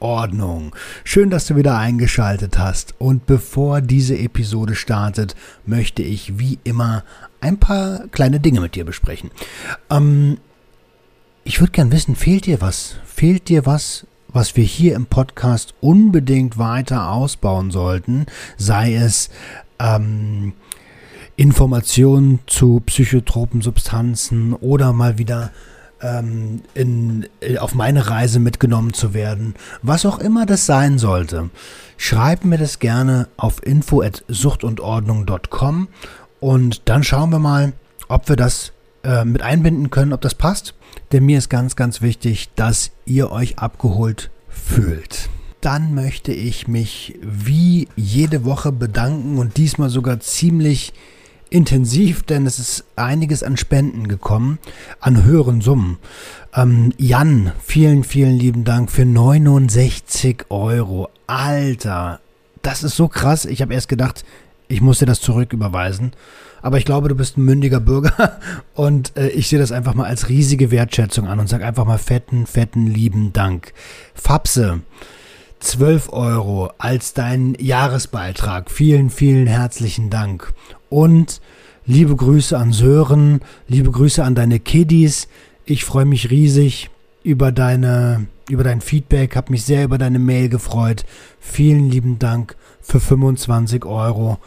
Ordnung. Schön, dass du wieder eingeschaltet hast. Und bevor diese Episode startet, möchte ich wie immer ein paar kleine Dinge mit dir besprechen. Ähm, ich würde gern wissen, fehlt dir was? Fehlt dir was, was wir hier im Podcast unbedingt weiter ausbauen sollten? Sei es ähm, Informationen zu psychotropen Substanzen oder mal wieder ähm, in, in, auf meine Reise mitgenommen zu werden, was auch immer das sein sollte, schreib mir das gerne auf info@suchtundordnung.com und dann schauen wir mal, ob wir das äh, mit einbinden können, ob das passt. Denn mir ist ganz, ganz wichtig, dass ihr euch abgeholt fühlt. Dann möchte ich mich wie jede Woche bedanken und diesmal sogar ziemlich intensiv, denn es ist einiges an Spenden gekommen, an höheren Summen. Ähm, Jan, vielen, vielen lieben Dank für 69 Euro. Alter, das ist so krass. Ich habe erst gedacht, ich muss dir das zurücküberweisen. Aber ich glaube, du bist ein mündiger Bürger und äh, ich sehe das einfach mal als riesige Wertschätzung an und sage einfach mal fetten, fetten, lieben Dank. Fapse, 12 Euro als dein Jahresbeitrag. Vielen, vielen herzlichen Dank. Und liebe Grüße an Sören, liebe Grüße an deine Kiddies. Ich freue mich riesig über deine, über dein Feedback, habe mich sehr über deine Mail gefreut. Vielen lieben Dank für 25 Euro.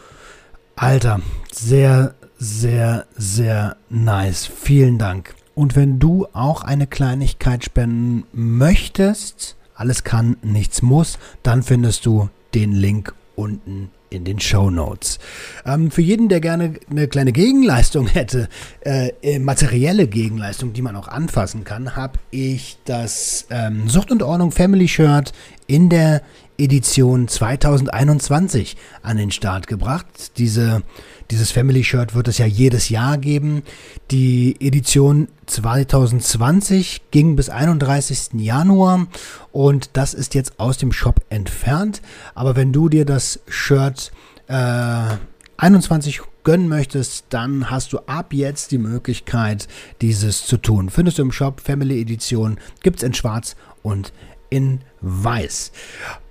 Alter, sehr, sehr, sehr nice. Vielen Dank. Und wenn du auch eine Kleinigkeit spenden möchtest, alles kann, nichts muss, dann findest du den Link unten in den Show Notes. Ähm, für jeden, der gerne eine kleine Gegenleistung hätte, äh, äh materielle Gegenleistung, die man auch anfassen kann, habe ich das ähm, Sucht und Ordnung Family Shirt in der Edition 2021 an den Start gebracht. Diese dieses Family Shirt wird es ja jedes Jahr geben. Die Edition 2020 ging bis 31. Januar und das ist jetzt aus dem Shop entfernt. Aber wenn du dir das Shirt äh, 21 gönnen möchtest, dann hast du ab jetzt die Möglichkeit, dieses zu tun. Findest du im Shop Family Edition, gibt es in schwarz und in weiß.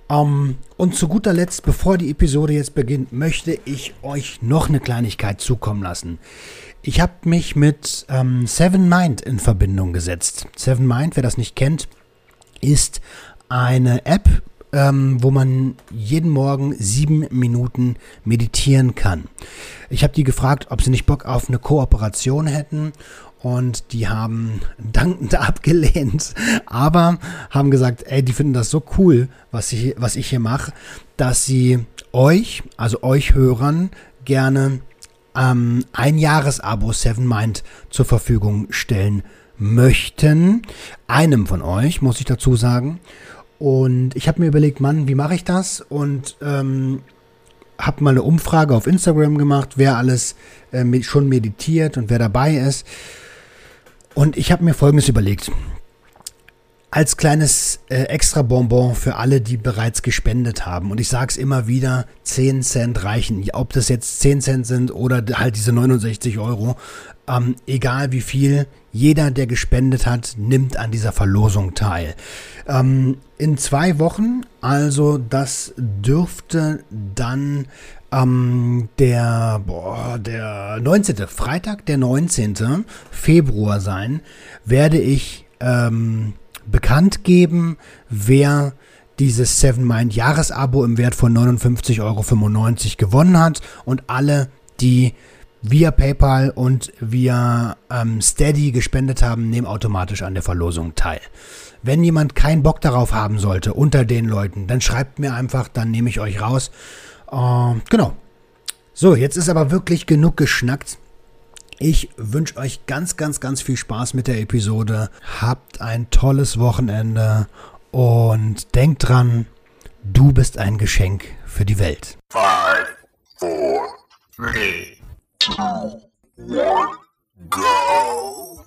Um, ähm, und zu guter Letzt, bevor die Episode jetzt beginnt, möchte ich euch noch eine Kleinigkeit zukommen lassen. Ich habe mich mit ähm, Seven Mind in Verbindung gesetzt. Seven Mind, wer das nicht kennt, ist eine App, ähm, wo man jeden Morgen sieben Minuten meditieren kann. Ich habe die gefragt, ob sie nicht Bock auf eine Kooperation hätten und die haben dankend abgelehnt, aber haben gesagt, ey, die finden das so cool, was ich, was ich hier mache, dass sie euch, also euch Hörern, gerne ähm, ein Jahresabo Seven Mind zur Verfügung stellen möchten. Einem von euch, muss ich dazu sagen. Und ich habe mir überlegt, Mann, wie mache ich das? Und ähm, habe mal eine Umfrage auf Instagram gemacht, wer alles äh, schon meditiert und wer dabei ist. Und ich habe mir Folgendes überlegt. Als kleines äh, extra Bonbon für alle, die bereits gespendet haben. Und ich sage es immer wieder, 10 Cent reichen. Ob das jetzt 10 Cent sind oder halt diese 69 Euro. Ähm, egal wie viel, jeder, der gespendet hat, nimmt an dieser Verlosung teil. Ähm, in zwei Wochen, also das dürfte dann ähm, der, boah, der 19. Freitag, der 19. Februar sein, werde ich ähm, bekannt geben, wer dieses Seven Mind Jahresabo im Wert von 59,95 Euro gewonnen hat und alle, die via PayPal und via ähm, Steady gespendet haben, nehmen automatisch an der Verlosung teil. Wenn jemand keinen Bock darauf haben sollte unter den Leuten, dann schreibt mir einfach, dann nehme ich euch raus äh, genau. So, jetzt ist aber wirklich genug geschnackt. Ich wünsche euch ganz, ganz, ganz viel Spaß mit der Episode. Habt ein tolles Wochenende und denk dran, du bist ein Geschenk für die Welt. Five, four, three, two, one, go.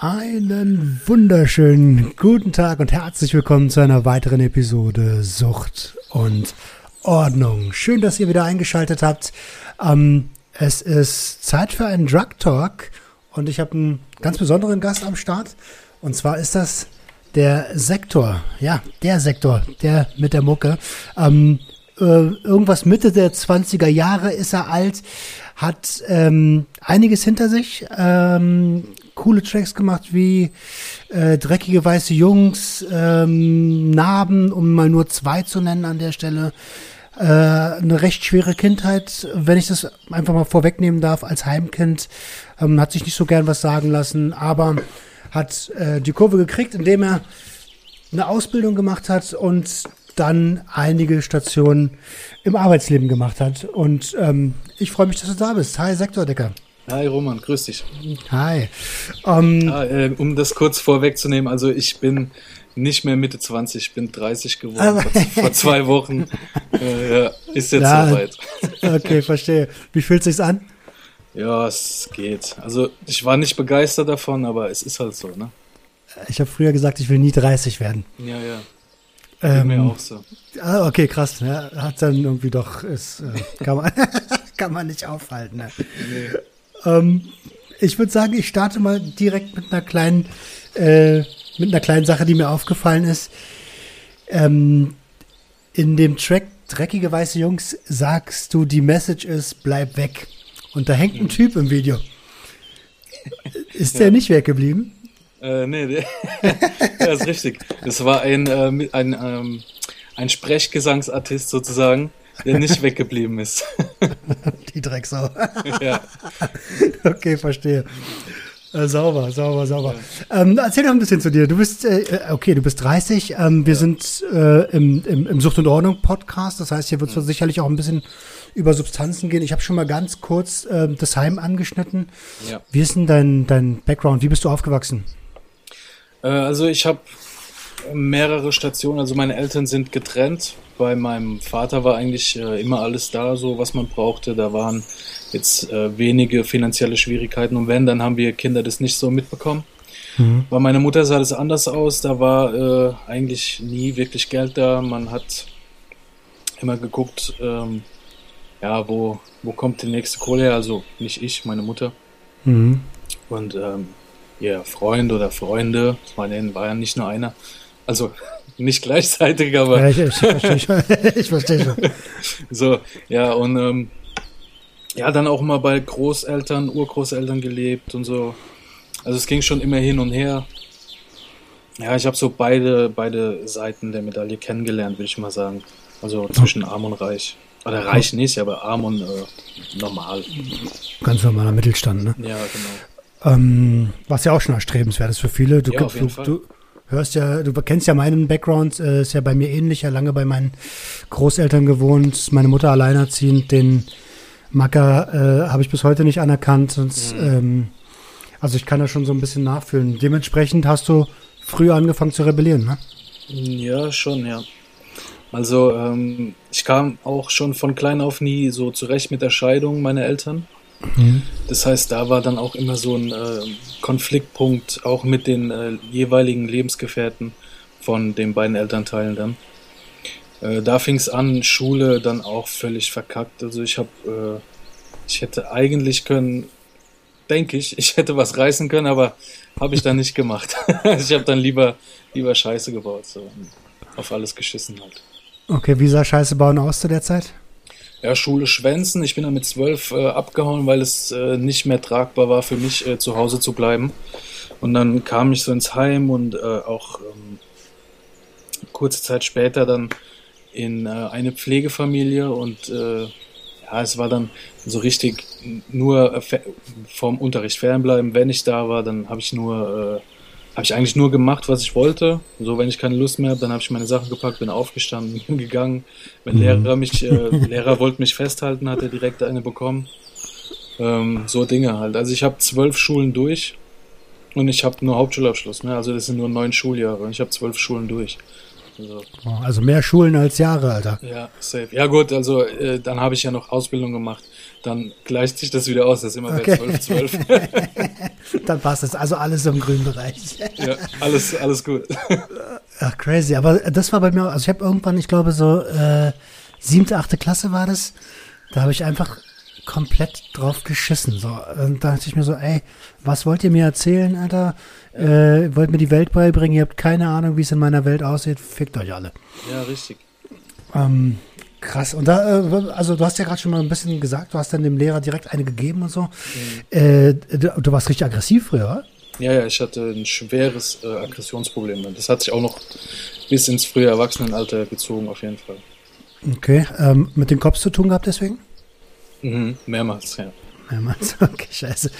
Einen wunderschönen guten Tag und herzlich willkommen zu einer weiteren Episode Sucht und Ordnung. Schön, dass ihr wieder eingeschaltet habt. Ähm, es ist Zeit für einen Drug Talk und ich habe einen ganz besonderen Gast am Start. Und zwar ist das der Sektor. Ja, der Sektor, der mit der Mucke. Ähm, äh, irgendwas Mitte der 20er Jahre ist er alt, hat ähm, einiges hinter sich, ähm, coole Tracks gemacht wie äh, Dreckige weiße Jungs, ähm, Narben, um mal nur zwei zu nennen an der Stelle. Äh, eine recht schwere Kindheit, wenn ich das einfach mal vorwegnehmen darf, als Heimkind. Ähm, hat sich nicht so gern was sagen lassen, aber hat äh, die Kurve gekriegt, indem er eine Ausbildung gemacht hat und dann einige Stationen im Arbeitsleben gemacht hat. Und ähm, ich freue mich, dass du da bist. Hi, Sektordecker. Hi Roman, grüß dich. Hi. Um, ja, äh, um das kurz vorwegzunehmen, also ich bin nicht mehr Mitte 20, ich bin 30 geworden vor, vor, zwei Wochen. Äh, ja, ist jetzt ja, soweit. Okay, verstehe. Wie fühlt sich's an? Ja, es geht. Also ich war nicht begeistert davon, aber es ist halt so, ne? Ich habe früher gesagt, ich will nie 30 werden. Ja, ja. Ähm, mir auch so. Ah, okay, krass. Ne? Hat dann irgendwie doch, ist, äh, kann, man, kann man nicht aufhalten. Ne? Nee. Ähm, ich würde sagen, ich starte mal direkt mit einer kleinen, äh, mit einer kleinen Sache, die mir aufgefallen ist. Ähm, in dem Track Dreckige weiße Jungs sagst du, die Message ist, bleib weg. Und da hängt ein mhm. Typ im Video. Ist ja. der nicht weggeblieben? Äh, nee, der, das ist richtig. Das war ein, äh, ein, ähm, ein Sprechgesangsartist sozusagen, der nicht weggeblieben ist. Die Drecksau. ja. Okay, verstehe. Äh, sauber, sauber, sauber. Ja. Ähm, erzähl doch ein bisschen zu dir. Du bist, äh, äh okay, du bist 30. Ähm, wir ja. sind äh, im, im, im Sucht und Ordnung Podcast. Das heißt, hier wird es mhm. sicherlich auch ein bisschen über Substanzen gehen. Ich habe schon mal ganz kurz äh, das Heim angeschnitten. Ja. Wie ist denn dein, dein Background? Wie bist du aufgewachsen? Äh, also ich habe mehrere Stationen. Also meine Eltern sind getrennt. Bei meinem Vater war eigentlich äh, immer alles da, so was man brauchte. Da waren jetzt äh, wenige finanzielle Schwierigkeiten. Und wenn, dann haben wir Kinder das nicht so mitbekommen. Mhm. Bei meiner Mutter sah das anders aus. Da war äh, eigentlich nie wirklich Geld da. Man hat immer geguckt, ähm, ja, wo, wo kommt die nächste Kohle her? Also nicht ich, meine Mutter. Mhm. Und ähm, ihr Freund oder Freunde, ich meine, war ja nicht nur einer, also nicht gleichzeitig, aber. Ja, ich, ich, verstehe schon. ich verstehe schon. So, ja, und ähm, ja, dann auch mal bei Großeltern, Urgroßeltern gelebt und so. Also es ging schon immer hin und her. Ja, ich habe so beide, beide Seiten der Medaille kennengelernt, würde ich mal sagen. Also zwischen arm und reich. Oder reich nicht, aber arm und äh, normal. Ganz normaler Mittelstand, ne? Ja, genau. Ähm, was ja auch schon erstrebenswert ist für viele. Du, ja, du, du, hörst ja, du kennst ja meinen Background, äh, ist ja bei mir ähnlich, ja lange bei meinen Großeltern gewohnt, meine Mutter alleinerziehend, den Macker äh, habe ich bis heute nicht anerkannt. Und, mhm. ähm, also ich kann da schon so ein bisschen nachfühlen. Dementsprechend hast du früh angefangen zu rebellieren, ne? Ja, schon, ja. Also ähm, ich kam auch schon von klein auf nie so zurecht mit der Scheidung meiner Eltern. Mhm. Das heißt, da war dann auch immer so ein äh, Konfliktpunkt, auch mit den äh, jeweiligen Lebensgefährten von den beiden Elternteilen dann. Äh, da fing es an, Schule dann auch völlig verkackt. Also ich habe, äh, ich hätte eigentlich können, denke ich, ich hätte was reißen können, aber habe ich dann nicht gemacht. ich habe dann lieber, lieber Scheiße gebaut, so auf alles geschissen halt. Okay, wie sah Scheiße bauen aus zu der Zeit? Ja, Schule schwänzen. Ich bin dann mit zwölf äh, abgehauen, weil es äh, nicht mehr tragbar war für mich, äh, zu Hause zu bleiben. Und dann kam ich so ins Heim und äh, auch ähm, kurze Zeit später dann in äh, eine Pflegefamilie und äh, ja, es war dann so richtig nur vom Unterricht fernbleiben. Wenn ich da war, dann habe ich nur habe ich eigentlich nur gemacht, was ich wollte. So, wenn ich keine Lust mehr habe, dann habe ich meine Sachen gepackt, bin aufgestanden, bin gegangen. Wenn mhm. Lehrer mich, äh, Lehrer wollte mich festhalten, hat er direkt eine bekommen. Ähm, so Dinge halt. Also ich habe zwölf Schulen durch und ich habe nur Hauptschulabschluss. Ne? Also das sind nur neun Schuljahre und ich habe zwölf Schulen durch. Also, also, mehr Schulen als Jahre, Alter. Ja, safe. Ja gut, also äh, dann habe ich ja noch Ausbildung gemacht. Dann gleicht sich das wieder aus, das ist immer okay. bei 12, 12. dann passt das. Also alles im grünen Bereich. ja, alles, alles gut. Ach, crazy. Aber das war bei mir, also ich habe irgendwann, ich glaube so äh, siebte, achte Klasse war das. Da habe ich einfach komplett drauf geschissen. So, und da dachte ich mir so, ey, was wollt ihr mir erzählen, Alter? Äh, wollt mir die Welt beibringen? Ihr habt keine Ahnung, wie es in meiner Welt aussieht. Fickt euch alle. Ja, richtig. Ähm, krass. Und da, äh, also du hast ja gerade schon mal ein bisschen gesagt, du hast dann dem Lehrer direkt eine gegeben und so. Mhm. Äh, du, du, warst richtig aggressiv früher, oder? Ja, ja, ich hatte ein schweres äh, Aggressionsproblem. Das hat sich auch noch bis ins frühe Erwachsenenalter gezogen, auf jeden Fall. Okay. Ähm, mit dem Kopf zu tun gehabt deswegen? Mhm, mehrmals, ja. Mehrmals, okay, scheiße.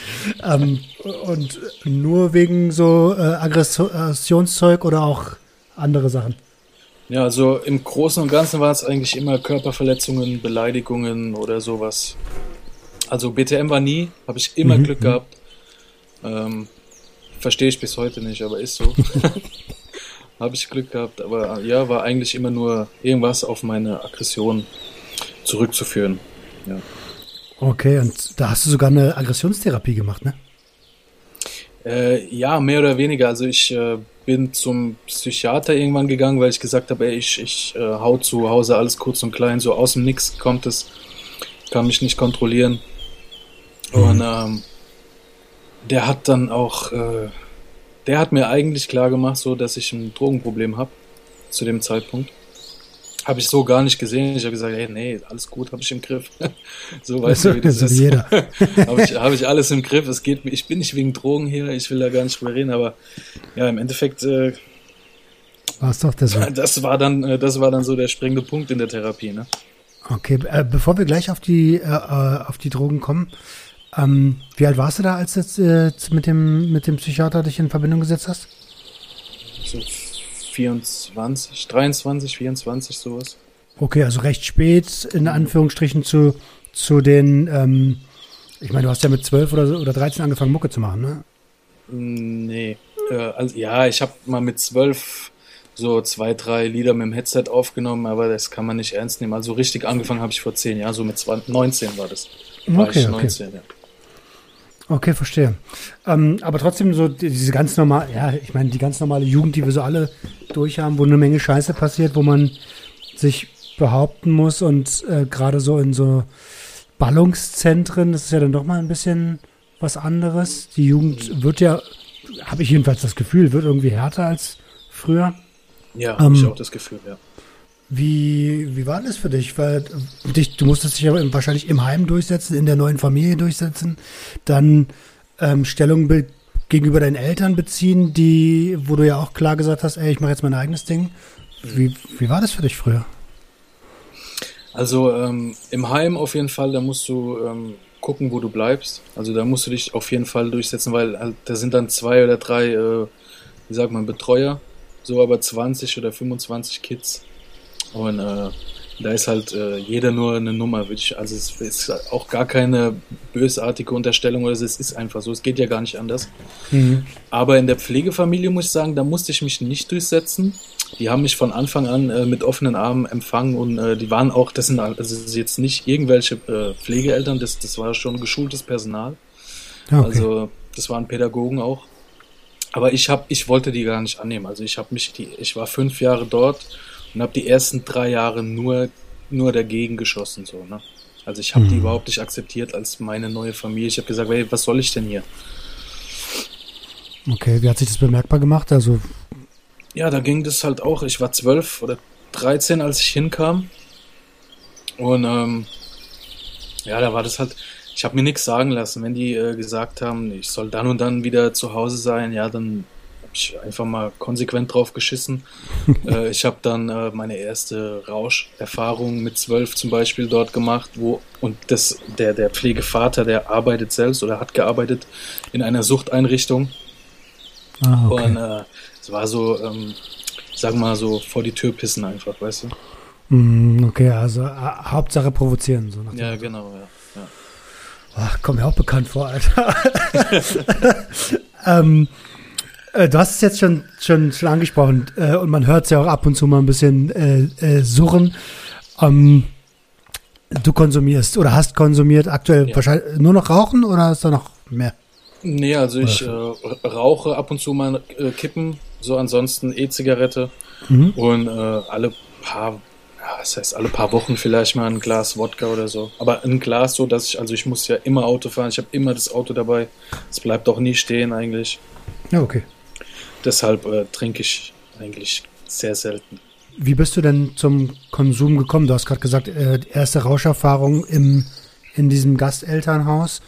Ähm, und nur wegen so äh, Aggressionszeug oder auch andere Sachen? Ja, also im Großen und Ganzen war es eigentlich immer Körperverletzungen, Beleidigungen oder sowas. Also BTM war nie, habe ich immer mhm, Glück mhm. gehabt. Ähm, Verstehe ich bis heute nicht, aber ist so. habe ich Glück gehabt, aber ja, war eigentlich immer nur irgendwas auf meine Aggression zurückzuführen. Ja. Okay, und da hast du sogar eine Aggressionstherapie gemacht, ne? Äh, ja, mehr oder weniger. Also ich äh, bin zum Psychiater irgendwann gegangen, weil ich gesagt habe, ey, ich, ich äh, hau zu Hause alles kurz und klein, so aus dem Nix kommt es, kann mich nicht kontrollieren. Mhm. Und ähm, der hat dann auch, äh, der hat mir eigentlich klar gemacht, so dass ich ein Drogenproblem habe zu dem Zeitpunkt. Habe ich so gar nicht gesehen. Ich habe gesagt, hey, nee, alles gut, habe ich im Griff. so weißt du, wie das ist. Jeder. habe ich, hab ich alles im Griff. Es geht, ich bin nicht wegen Drogen hier, ich will da gar nicht drüber reden, aber ja, im Endeffekt äh, war es doch das. Das war dann, äh, das war dann so der springende Punkt in der Therapie, ne? Okay, äh, bevor wir gleich auf die äh, äh, auf die Drogen kommen, ähm, wie alt warst du da, als du äh, mit dem mit dem Psychiater dich in Verbindung gesetzt hast? So 24, 23, 24, sowas. Okay, also recht spät, in Anführungsstrichen, zu, zu den, ähm, ich meine, du hast ja mit 12 oder, oder 13 angefangen, Mucke zu machen, ne? Nee. Äh, also, ja, ich habe mal mit 12 so zwei, drei Lieder mit dem Headset aufgenommen, aber das kann man nicht ernst nehmen. Also richtig angefangen habe ich vor 10 Jahren, so mit 20, 19 war das. War okay, ich 19, okay. ja. Okay, verstehe. Ähm, aber trotzdem so diese ganz normale, ja, ich meine, die ganz normale Jugend, die wir so alle durchhaben, wo eine Menge Scheiße passiert, wo man sich behaupten muss und äh, gerade so in so Ballungszentren, das ist ja dann doch mal ein bisschen was anderes. Die Jugend wird ja, habe ich jedenfalls das Gefühl, wird irgendwie härter als früher. Ja, habe ähm, ich auch das Gefühl, ja. Wie, wie war das für dich? Weil dich, du musstest dich ja wahrscheinlich im Heim durchsetzen, in der neuen Familie durchsetzen, dann ähm, Stellung gegenüber deinen Eltern beziehen, die, wo du ja auch klar gesagt hast, ey, ich mache jetzt mein eigenes Ding. Wie, wie war das für dich früher? Also ähm, im Heim auf jeden Fall, da musst du ähm, gucken, wo du bleibst. Also da musst du dich auf jeden Fall durchsetzen, weil halt, da sind dann zwei oder drei, äh, wie sagt man, Betreuer, so aber 20 oder 25 Kids und äh, da ist halt äh, jeder nur eine Nummer. Also es ist auch gar keine bösartige Unterstellung oder so. Es ist einfach so. Es geht ja gar nicht anders. Mhm. Aber in der Pflegefamilie muss ich sagen, da musste ich mich nicht durchsetzen. Die haben mich von Anfang an äh, mit offenen Armen empfangen und äh, die waren auch, das sind also jetzt nicht irgendwelche äh, Pflegeeltern, das, das war schon geschultes Personal. Okay. Also das waren Pädagogen auch. Aber ich habe, ich wollte die gar nicht annehmen. Also ich habe mich, die, ich war fünf Jahre dort und habe die ersten drei Jahre nur, nur dagegen geschossen. So, ne? Also ich habe mhm. die überhaupt nicht akzeptiert als meine neue Familie. Ich habe gesagt, hey, was soll ich denn hier? Okay, wie hat sich das bemerkbar gemacht? Also ja, da ging das halt auch. Ich war zwölf oder dreizehn, als ich hinkam. Und ähm, ja, da war das halt. Ich habe mir nichts sagen lassen. Wenn die äh, gesagt haben, ich soll dann und dann wieder zu Hause sein, ja, dann ich einfach mal konsequent drauf geschissen. äh, ich habe dann äh, meine erste Rauscherfahrung mit zwölf zum Beispiel dort gemacht, wo und das der der Pflegevater, der arbeitet selbst oder hat gearbeitet in einer Suchteinrichtung. Ah, okay. Und äh, es war so, ähm, sag mal so vor die Tür pissen einfach, weißt du? Mm, okay, also äh, Hauptsache provozieren so. ja, genau, ja. Ach, kommt mir auch bekannt vor, Alter. ähm, äh, du hast es jetzt schon, schon, schon angesprochen äh, und man hört es ja auch ab und zu mal ein bisschen äh, äh, surren. Ähm, du konsumierst oder hast konsumiert aktuell Ja. wahrscheinlich nur noch Rauchen oder ist da noch mehr? Nee, also ich äh, rauche ab und zu mal Kippen, so ansonsten E-Zigarette Mhm. und alle paar, ja, das heißt alle paar Wochen vielleicht mal ein Glas Wodka oder so. Aber ein Glas so, dass ich, also ich muss ja immer Auto fahren, ich habe immer das Auto dabei. Es bleibt auch nie stehen eigentlich. Ja, okay. Deshalb äh, trinke ich eigentlich sehr selten. Wie bist du denn zum Konsum gekommen? Du hast gerade gesagt, äh, erste Rauscherfahrung im, in diesem Gastelternhaus.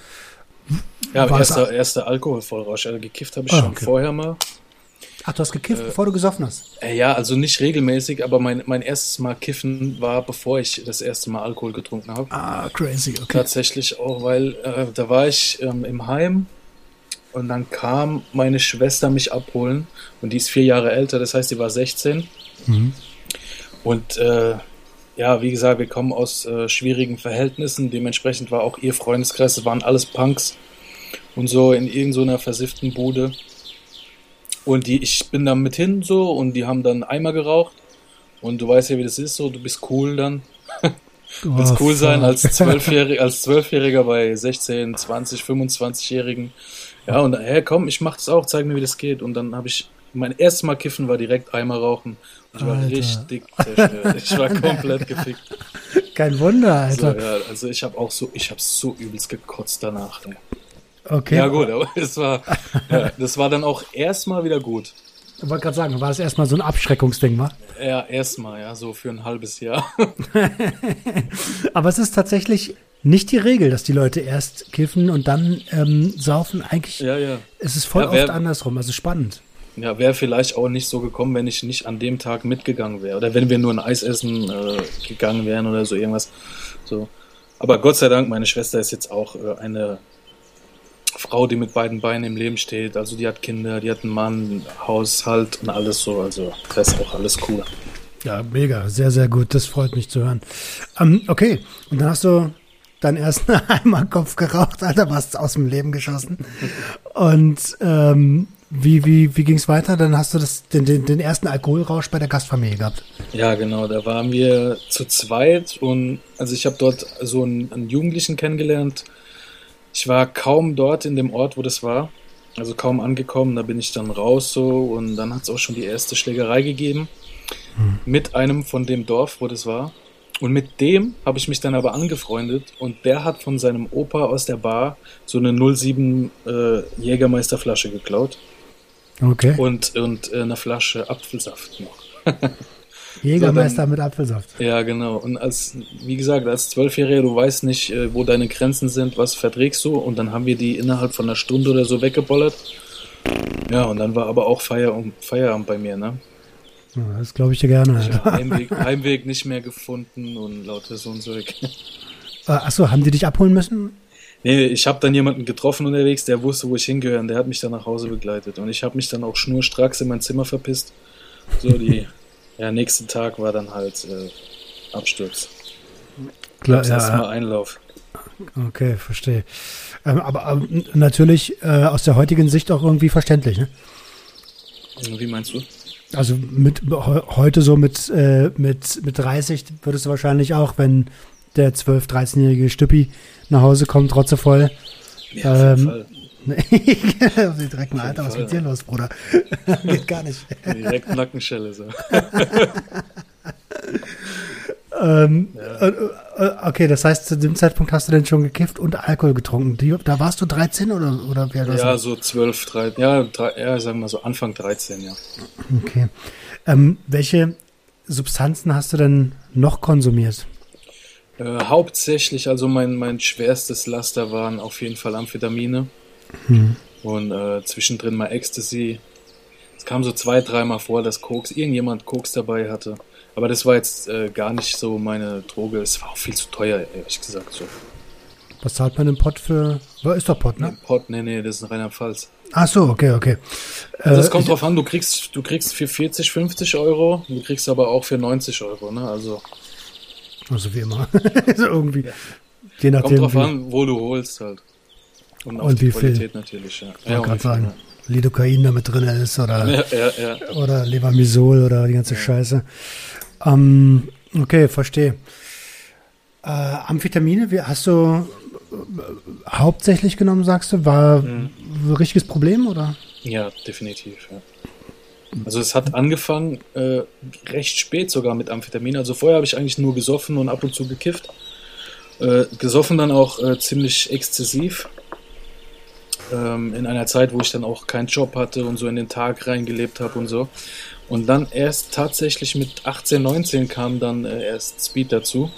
Ja, erster, erster Alkoholvollrausch. Also gekifft habe ich Ah, schon okay. vorher mal. Ach, du hast gekifft, bevor du gesoffen hast. Äh, ja, also nicht regelmäßig, aber mein, mein erstes Mal kiffen war, bevor ich das erste Mal Alkohol getrunken habe. Ah, crazy, okay. Tatsächlich auch, weil äh, da war ich ähm, im Heim und dann kam meine Schwester mich abholen und die ist vier Jahre älter, das heißt, die war 16. Mhm. Und äh, ja, wie gesagt, wir kommen aus äh, schwierigen Verhältnissen. Dementsprechend war auch ihr Freundeskreis, das waren alles Punks und so in irgendeiner versifften Bude. Und die, ich bin da mit hin so und die haben dann Eimer geraucht. Und du weißt ja, wie das ist so, du bist cool dann. Willst Oh, cool sein als Zwölfjähriger, als Zwölfjähriger bei 16, 20, 25-Jährigen. Ja, und dann, hey, komm, ich mach das auch, zeig mir, wie das geht. Und dann habe ich, mein erstes Mal kiffen war direkt Eimer rauchen. Ich war Alter. richtig zerstört. Ich war komplett gefickt. Kein Wunder, So, Alter. ja, also ich habe auch so, ich habe so übelst gekotzt danach. Ey. okay. Ja gut, aber es war, ja, das war dann auch erstmal wieder gut. Ich wollte gerade sagen, war das erstmal so ein Abschreckungsding, wa? Ja, erstmal, ja, so für ein halbes Jahr. Aber es ist tatsächlich nicht die Regel, dass die Leute erst kiffen und dann ähm, saufen. Eigentlich ja, ja. ist es voll Ja, wer- oft andersrum, also spannend. Ja, wäre vielleicht auch nicht so gekommen, wenn ich nicht an dem Tag mitgegangen wäre. Oder wenn wir nur ein Eis essen äh, gegangen wären oder so irgendwas. So. Aber Gott sei Dank, meine Schwester ist jetzt auch äh, eine Frau, die mit beiden Beinen im Leben steht. Also die hat Kinder, die hat einen Mann, Haushalt und alles so. Also das ist auch alles cool. Ja, mega, sehr, sehr gut. Das freut mich zu hören. Ähm, okay, und dann hast du deinen ersten Eimerkopf geraucht, Alter, warst aus dem Leben geschossen. Und ähm, wie, wie, wie ging es weiter? Dann hast du das, den, den, den ersten Alkoholrausch bei der Gastfamilie gehabt. Ja, genau, da waren wir zu zweit und also ich habe dort so einen, einen Jugendlichen kennengelernt. Ich war kaum dort in dem Ort, wo das war, also kaum angekommen, da bin ich dann raus so und dann hat es auch schon die erste Schlägerei gegeben mit einem von dem Dorf, wo das war. Und mit dem habe ich mich dann aber angefreundet und der hat von seinem Opa aus der Bar so eine 07 äh, Jägermeisterflasche geklaut Okay. und, und äh, eine Flasche Apfelsaft noch. Jägermeister mit Apfelsaft. Ja, genau. Und als, wie gesagt, als Zwölfjähriger, du weißt nicht, äh, wo deine Grenzen sind, was verträgst du. Und dann haben wir die innerhalb von einer Stunde oder so weggebollert. Ja, und dann war aber auch Feierabend, Feierabend bei mir, ne? Ja, das glaube ich dir gerne. Ich Heimweg, Heimweg nicht mehr gefunden und lauter so ein Zeug. Äh, Achso, haben die dich abholen müssen? Nee, ich habe dann jemanden getroffen unterwegs, der wusste, wo ich hingehöre. Und der hat mich dann nach Hause begleitet. Und ich habe mich dann auch schnurstracks in mein Zimmer verpisst. So, die, ja, nächsten Tag war dann halt äh, Absturz. Klar, ja, Einlauf. okay, verstehe. Ähm, aber ähm, natürlich äh, aus der heutigen Sicht auch irgendwie verständlich, ne? Wie meinst du? Also mit he- heute so mit, äh, mit, mit 30 würdest du wahrscheinlich auch, wenn der 12-, 13-jährige Stüppi nach Hause kommt, trotzevoll. Ja, Ähm, direkt mal, Alter, was ist mit dir los, Bruder? Geht gar nicht. Direkt Nackenschelle so. Ähm, äh, äh, okay, das heißt, zu dem Zeitpunkt hast du denn schon gekifft und Alkohol getrunken. Die, da warst du 13 oder, oder wie alt warst Ja, so 12, 13, ja, drei, ja, sagen wir mal so Anfang 13, ja. Okay. Ähm, welche Substanzen hast du denn noch konsumiert? Äh, hauptsächlich, also mein, mein schwerstes Laster waren auf jeden Fall Amphetamine Hm. und äh, zwischendrin mal Ecstasy. Es kam so zwei, dreimal vor, dass Koks, irgendjemand Koks dabei hatte. Aber das war jetzt äh, gar nicht so meine Droge. Es war auch viel zu teuer, ehrlich gesagt. So. Was zahlt man im Pott für? Ist doch Pott, ne? Pot, nee, nee, das ist in Rheinland-Pfalz. Ach so, okay, okay. Also es Äh, kommt ich- drauf an, du kriegst, du kriegst für 40, 50 Euro, du kriegst aber auch für 90 Euro, ne? Also Also wie immer. so irgendwie. Je nachdem, Kommt drauf an, wo du holst halt. Und auf Und die wie viel? Qualität natürlich, ja. Ich ja gerade wie viel, sagen, Lidocain da mit drin ist oder, Ja, ja, ja. oder Levamisol oder die ganze Scheiße. Ähm, okay, verstehe. Äh, Amphetamine, wie, hast du äh, hauptsächlich genommen, sagst du? War Mhm. ein richtiges Problem oder? Ja, definitiv, ja. Also es hat angefangen äh, recht spät sogar mit Amphetamin. Also vorher habe ich eigentlich nur gesoffen und ab und zu gekifft. Äh, gesoffen dann auch äh, ziemlich exzessiv. Ähm, in einer Zeit, wo ich dann auch keinen Job hatte und so in den Tag reingelebt habe und so. Und dann erst tatsächlich mit 18, 19 kam dann äh, erst Speed dazu.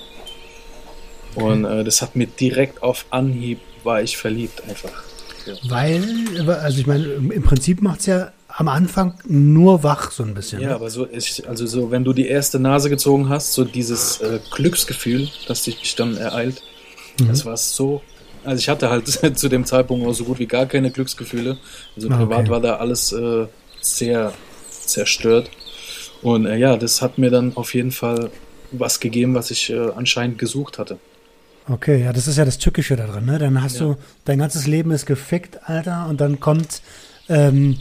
Und äh, das hat mir direkt auf Anhieb war ich verliebt einfach. Weil, also ich meine, im Prinzip macht es ja am Anfang nur wach so ein bisschen. Ja, ne? aber so ist, also so, wenn du die erste Nase gezogen hast, so dieses äh, Glücksgefühl, das dich dann ereilt, Mhm. das war so. Also ich hatte halt zu dem Zeitpunkt auch so gut wie gar keine Glücksgefühle. Also Ah, privat okay. war da alles äh, sehr zerstört. Und äh, ja, das hat mir dann auf jeden Fall was gegeben, was ich äh, anscheinend gesucht hatte. Okay, ja, das ist ja das Tückische daran, ne? Dann hast Ja. du, dein ganzes Leben ist gefickt, Alter, und dann kommt ähm,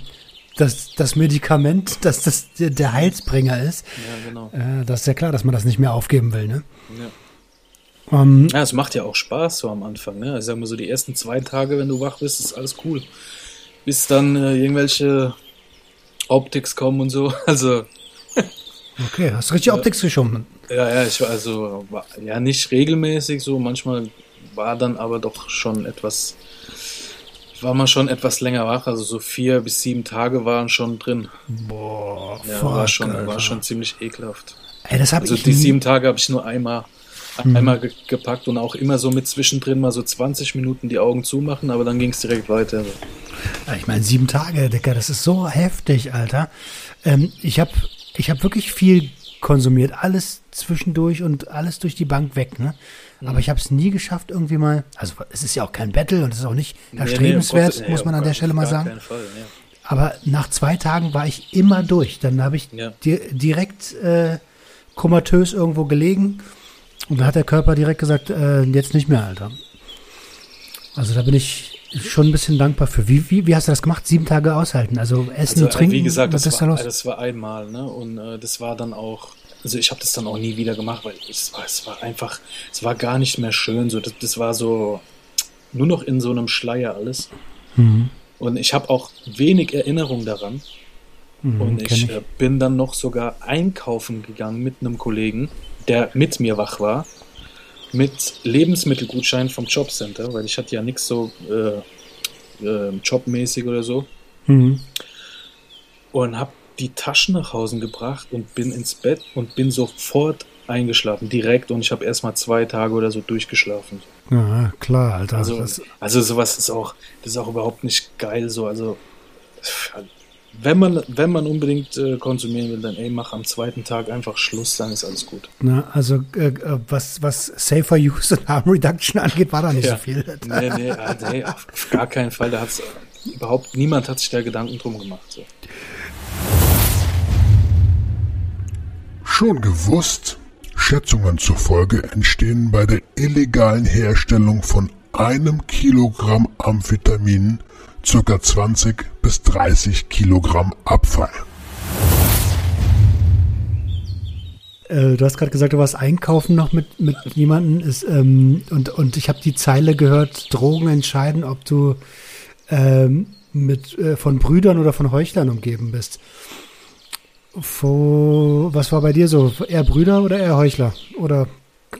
das, das Medikament, das, das der- der Heilsbringer ist. Ja, genau. Äh, das ist ja klar, dass man das nicht mehr aufgeben will, ne? Ja. Ähm, Ja, es macht ja auch Spaß so am Anfang. Ne? Ich sag mal so, die ersten zwei Tage, wenn du wach bist, ist alles cool. Bis dann äh, irgendwelche Optics kommen und so. Also, okay, hast du richtig Optik geschoben. ja, ja, ich war also, war, ja, nicht regelmäßig so. Manchmal war dann aber doch schon etwas, war man schon etwas länger wach. Also so vier bis sieben Tage waren schon drin. Boah, Ja, fuck, war, schon, Alter. war schon ziemlich ekelhaft. Ey, das hab Also ich die sieben Tage habe ich nur einmal. Einmal ge gepackt und auch immer so mit zwischendrin mal so 20 Minuten die Augen zumachen, aber dann ging es direkt weiter. Ja, Ich meine, sieben Tage, Dicker, das ist so heftig, Alter. Ähm, ich habe ich hab wirklich viel konsumiert, alles zwischendurch und alles durch die Bank weg, ne? Mhm. Aber ich habe es nie geschafft, irgendwie mal, also es ist ja auch kein Battle und es ist auch nicht Nee, nee, erstrebenswert, Gottes- nee, muss man an der Stelle mal sagen. Fall, ja. Aber nach zwei Tagen war ich immer durch. Dann habe ich Ja. di direkt äh, komatös irgendwo gelegen und dann hat der Körper direkt gesagt, äh, jetzt nicht mehr, Alter. Also da bin ich schon ein bisschen dankbar für. Wie, wie, wie hast du das gemacht? Sieben Tage aushalten? Also essen Also, und trinken? wie gesagt, das ist da war, los? das war einmal, ne? Und äh, das war dann auch, also ich habe das dann auch nie wieder gemacht, weil es war, es war einfach, es war gar nicht mehr schön. So, das, das war so nur noch in so einem Schleier alles. Mhm. Und ich habe auch wenig Erinnerung daran. Mhm, Und kenn ich, äh, bin dann noch sogar einkaufen gegangen mit einem Kollegen, der mit mir wach war, mit Lebensmittelgutschein vom Jobcenter, weil ich hatte ja nichts so äh, äh, jobmäßig oder so. Mhm. Und habe die Taschen nach Hause gebracht und bin ins Bett und bin sofort eingeschlafen, direkt. Und ich habe erstmal zwei Tage oder so durchgeschlafen. Ja, klar, Alter. Also, also sowas ist auch, das ist auch überhaupt nicht geil so. Also wenn man, wenn man unbedingt äh, konsumieren will, dann ey, mach am zweiten Tag einfach Schluss, dann ist alles gut. ne, also äh, äh, was, was Safer Use und Harm Reduction angeht, war da nicht Ja. so viel. Nee, nee, nee auf, auf gar keinen Fall. Da hat's überhaupt niemand hat sich da Gedanken drum gemacht. So. Schon gewusst? Schätzungen zufolge entstehen bei der illegalen Herstellung von einem Kilogramm Amphetamin ca. 20 bis 30 Kilogramm Abfall. Äh, du hast gerade gesagt, du warst einkaufen noch mit, mit jemandem ist, ähm, und, und ich habe die Zeile gehört, Drogen entscheiden, ob du ähm, mit, äh, von Brüdern oder von Heuchlern umgeben bist. Wo, was war bei dir so? Eher Brüder oder eher Heuchler? Oder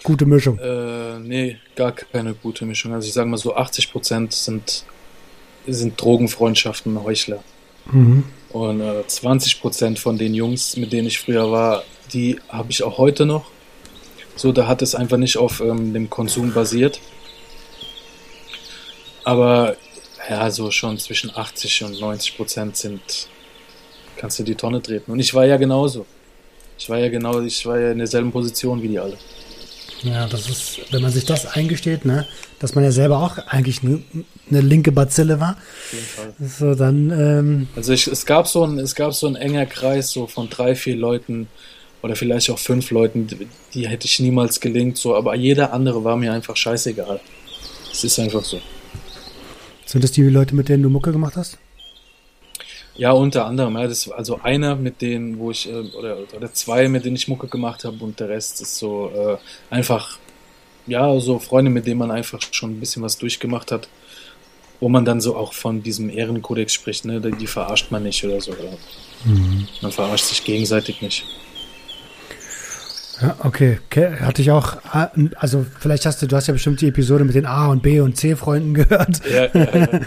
gute Mischung? Äh, nee, gar keine gute Mischung. Also ich sage mal so, 80 Prozent sind, sind Drogenfreundschaften, Heuchler. Mhm. Und äh, 20 Prozent von den Jungs, mit denen ich früher war, die habe ich auch heute noch. So, da hat es einfach nicht auf ähm, dem Konsum basiert. Aber ja, so schon zwischen 80 und 90 Prozent sind, kannst du die Tonne treten. Und ich war ja genauso. Ich war ja genau, ich war ja in derselben Position wie die alle. Ja, das ist, wenn man sich das eingesteht, ne, dass man ja selber auch eigentlich eine ne linke Bazille war, Auf jeden Fall. so dann, ähm, Also ich, es gab so ein, es gab so ein enger Kreis so von drei, vier Leuten, oder vielleicht auch fünf Leuten, die, die hätte ich niemals gelingt, so, aber jeder andere war mir einfach scheißegal. Es ist einfach so. Sind das die Leute, mit denen du Mucke gemacht hast? Ja, unter anderem. Ja, das, also einer mit denen, wo ich, äh, oder, oder zwei, mit denen ich Mucke gemacht habe und der Rest ist so äh, einfach, ja, so Freunde, mit denen man einfach schon ein bisschen was durchgemacht hat, wo man dann so auch von diesem Ehrenkodex spricht, ne, die verarscht man nicht oder so. Oder? Mhm. Man verarscht sich gegenseitig nicht. Ja, okay. Hatte ich auch, also vielleicht hast du, du hast ja bestimmt die Episode mit den A und B und C Freunden gehört. Ja, ja, ja.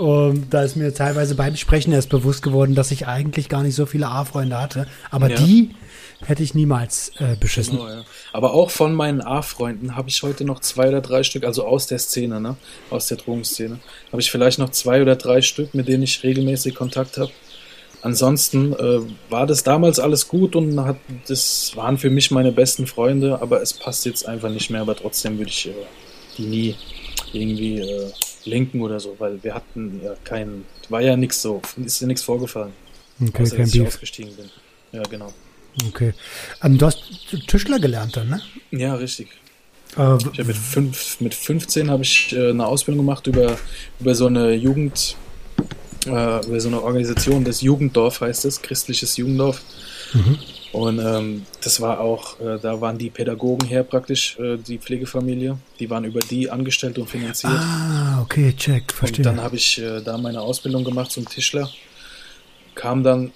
und da ist mir teilweise beim Sprechen erst bewusst geworden, dass ich eigentlich gar nicht so viele A-Freunde hatte. Aber ja. die hätte ich niemals äh, beschissen. Genau, ja. Aber auch von meinen A-Freunden habe ich heute noch zwei oder drei Stück, also aus der Szene, ne, aus der Drogenszene, habe ich vielleicht noch zwei oder drei Stück, mit denen ich regelmäßig Kontakt habe. Ansonsten äh, war das damals alles gut und hat, das waren für mich meine besten Freunde, aber es passt jetzt einfach nicht mehr. Aber trotzdem würde ich äh, die nie irgendwie äh, linken oder so, weil wir hatten ja keinen, war ja nichts so, ist ja nichts vorgefallen. Okay, außer, kein dass ich Beef. ausgestiegen bin. Ja, genau. Okay. Ähm, du hast Tischler gelernt dann, ne? Ja, richtig. Äh, ich mit, fünf, mit 15 habe ich äh, eine Ausbildung gemacht über, über so eine Jugend, äh, über so eine Organisation, das Jugenddorf heißt es, christliches Jugenddorf. Mhm. Und ähm, das war auch, äh, da waren die Pädagogen her praktisch, äh, die Pflegefamilie. Die waren über die angestellt und finanziert. Ah, okay, check, verstehe. Und dann habe ich äh, da meine Ausbildung gemacht zum Tischler. Kam dann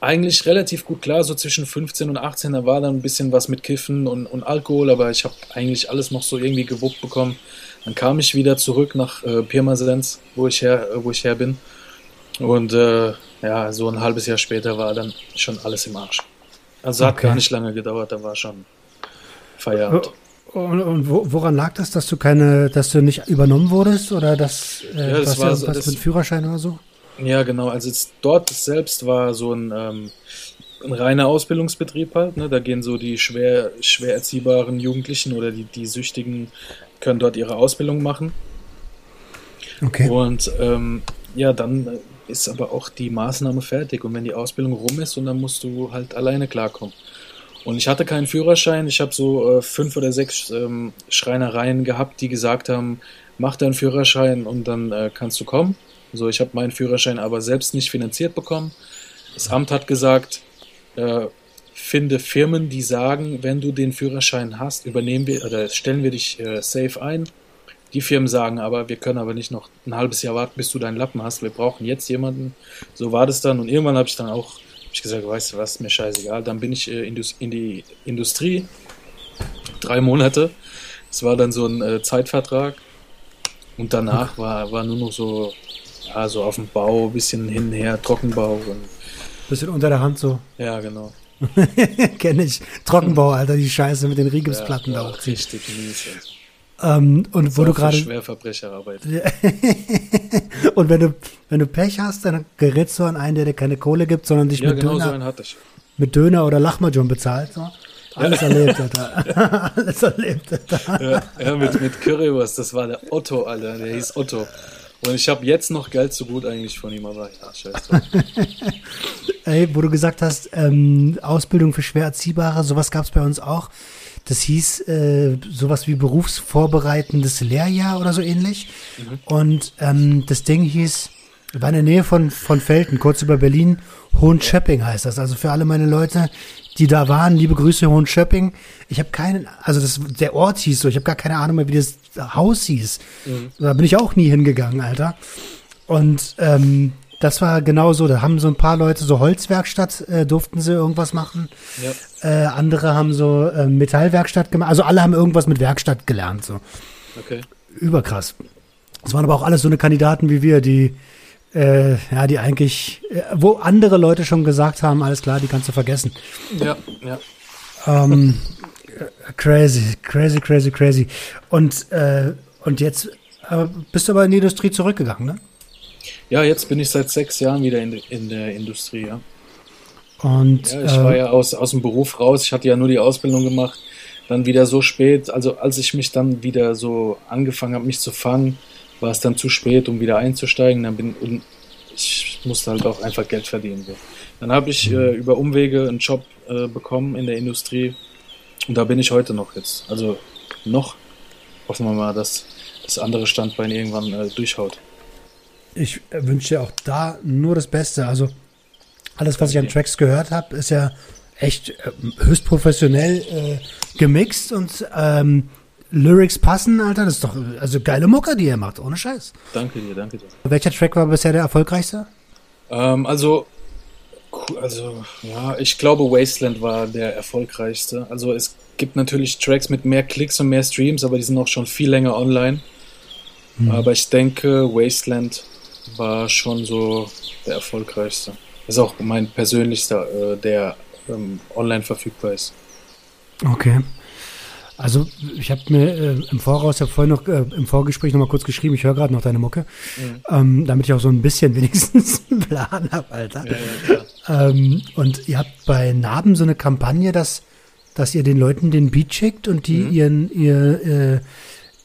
eigentlich relativ gut klar, so zwischen 15 und 18, da war dann ein bisschen was mit Kiffen und, und Alkohol, aber ich habe eigentlich alles noch so irgendwie gewuppt bekommen. Dann kam ich wieder zurück nach äh, Pirmasens, wo ich her, wo ich her bin. Und äh, ja, so ein halbes Jahr später war dann schon alles im Arsch. Also hat gar nicht lange gedauert, da war schon Feierabend. Und, und woran lag das, dass du keine, dass du nicht übernommen wurdest oder dass äh, ja, das war so, was das, mit Führerschein oder so? Ja, genau. Also dort selbst war so ein, ähm, ein reiner Ausbildungsbetrieb halt. Ne? Da gehen so die schwer, schwer erziehbaren Jugendlichen oder die, die Süchtigen können dort ihre Ausbildung machen. Okay. Und ähm, ja, dann ist aber auch die Maßnahme fertig. Und wenn die Ausbildung rum ist, und dann musst du halt alleine klarkommen. Und ich hatte keinen Führerschein. Ich habe so äh, fünf oder sechs ähm, Schreinereien gehabt, die gesagt haben, mach deinen Führerschein und dann äh, kannst du kommen. So, ich habe meinen Führerschein aber selbst nicht finanziert bekommen. Das Amt hat gesagt, äh, finde Firmen, die sagen, wenn du den Führerschein hast, übernehmen wir oder stellen wir dich äh, safe ein. Die Firmen sagen aber, wir können aber nicht noch ein halbes Jahr warten, bis du deinen Lappen hast. Wir brauchen jetzt jemanden. So war das dann. Und irgendwann habe ich dann auch ich gesagt, weißt du was, mir scheißegal. Dann bin ich äh, in die Industrie. Drei Monate. Das war dann so ein äh, Zeitvertrag. Und danach war, war nur noch so, ja, so auf dem Bau, bisschen hin und her, Trockenbau. Und bisschen unter der Hand so. Ja, genau. Kenne ich. Trockenbau, Alter, die Scheiße mit den Rigipsplatten ja, da auch. Richtig mies. Ähm, und das wo du gerade. Schwerverbrecherarbeit. und wenn du, wenn du Pech hast, dann gerätst du an einen, der dir keine Kohle gibt, sondern dich ja, mit, genau Döner, so mit Döner oder Lachmajon bezahlt. So. Alles erlebt, Alter. Alles erlebt, Alter. Ja, ja, mit, mit Currywurst, das war der Otto, Alter. Der hieß Otto. Und ich habe jetzt noch Geld zu gut eigentlich von ihm, aber ja, scheiße. Ey, wo du gesagt hast, ähm, Ausbildung für schwer Erziehbare, sowas gab es bei uns auch. Das hieß äh, sowas wie berufsvorbereitendes Lehrjahr oder so ähnlich. Mhm. Und ähm, das Ding hieß, war in der Nähe von, von Felten, kurz über Berlin, Hohenschöpping heißt das. Also für alle meine Leute, die da waren, liebe Grüße Hohenschöpping. Ich habe keinen, also das, der Ort hieß so, ich habe gar keine Ahnung mehr, wie das Haus hieß. Mhm. Da bin ich auch nie hingegangen, Alter. Und ähm, das war genau so. Da haben so ein paar Leute so Holzwerkstatt, äh, durften sie irgendwas machen. Ja. Äh, andere haben so äh, Metallwerkstatt gemacht. Also alle haben irgendwas mit Werkstatt gelernt. So. Okay. Überkrass. Das waren aber auch alles so eine Kandidaten wie wir, die äh, ja, die eigentlich, äh, wo andere Leute schon gesagt haben, alles klar, die kannst du vergessen. Ja, ja. Ähm, crazy, crazy, crazy, crazy. Und, äh, und jetzt äh, bist du aber in die Industrie zurückgegangen, ne? Ja, jetzt bin ich seit sechs Jahren wieder in, in der Industrie, ja. Und, ja, ich äh, war ja aus, aus dem Beruf raus, ich hatte ja nur die Ausbildung gemacht, dann wieder so spät, also als ich mich dann wieder so angefangen habe, mich zu fangen, war es dann zu spät, um wieder einzusteigen. Dann bin und ich musste halt auch einfach Geld verdienen. Dann habe ich äh, über Umwege einen Job äh, bekommen in der Industrie und da bin ich heute noch jetzt. Also noch hoffen wir mal, dass das andere Standbein irgendwann äh, durchhaut. Ich wünsche dir auch da nur das Beste. Also alles, was ich an Tracks gehört habe, ist ja echt äh, höchst professionell äh, gemixt und ähm, Lyrics passen, Alter. Das ist doch also geile Mucke, die ihr macht, ohne Scheiß. Danke dir, danke dir. Welcher Track war bisher der erfolgreichste? Ähm, also, also, ja, ich glaube, Wasteland war der erfolgreichste. Also, es gibt natürlich Tracks mit mehr Klicks und mehr Streams, aber die sind auch schon viel länger online. Mhm. Aber ich denke, Wasteland war schon so der erfolgreichste. Ist auch mein persönlichster, äh, der ähm, online verfügbar ist. Okay. Also ich habe mir äh, im Voraus, ich habe vorhin noch äh, im Vorgespräch noch mal kurz geschrieben, ich höre gerade noch deine Mucke, mhm. ähm, damit ich auch so ein bisschen wenigstens einen Plan habe, Alter. Ja, ja, ähm, und ihr habt bei Narben so eine Kampagne, dass, dass ihr den Leuten den Beat schickt und die mhm. ihren, ihr, äh,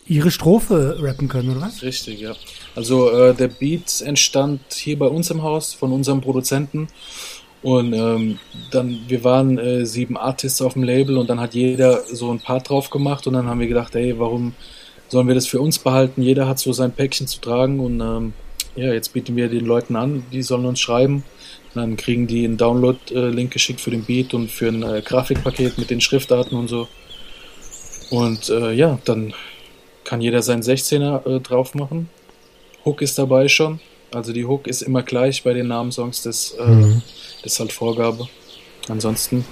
ihre Strophe rappen können, oder was? Richtig, ja. Also äh, der Beat entstand hier bei uns im Haus von unserem Produzenten. Und ähm, dann, wir waren äh, sieben Artists auf dem Label und dann hat jeder so ein Part drauf gemacht und dann haben wir gedacht, ey, warum sollen wir das für uns behalten? Jeder hat so sein Päckchen zu tragen und ähm, ja, jetzt bieten wir den Leuten an, die sollen uns schreiben. Dann kriegen die einen Download-Link geschickt für den Beat und für ein äh, Grafikpaket mit den Schriftarten und so. Und äh, ja, dann kann jeder seinen 16er äh, drauf machen. Hook ist dabei schon. Also die Hook ist immer gleich bei den Namensongs. Das, äh, mhm. das ist halt Vorgabe. Ansonsten.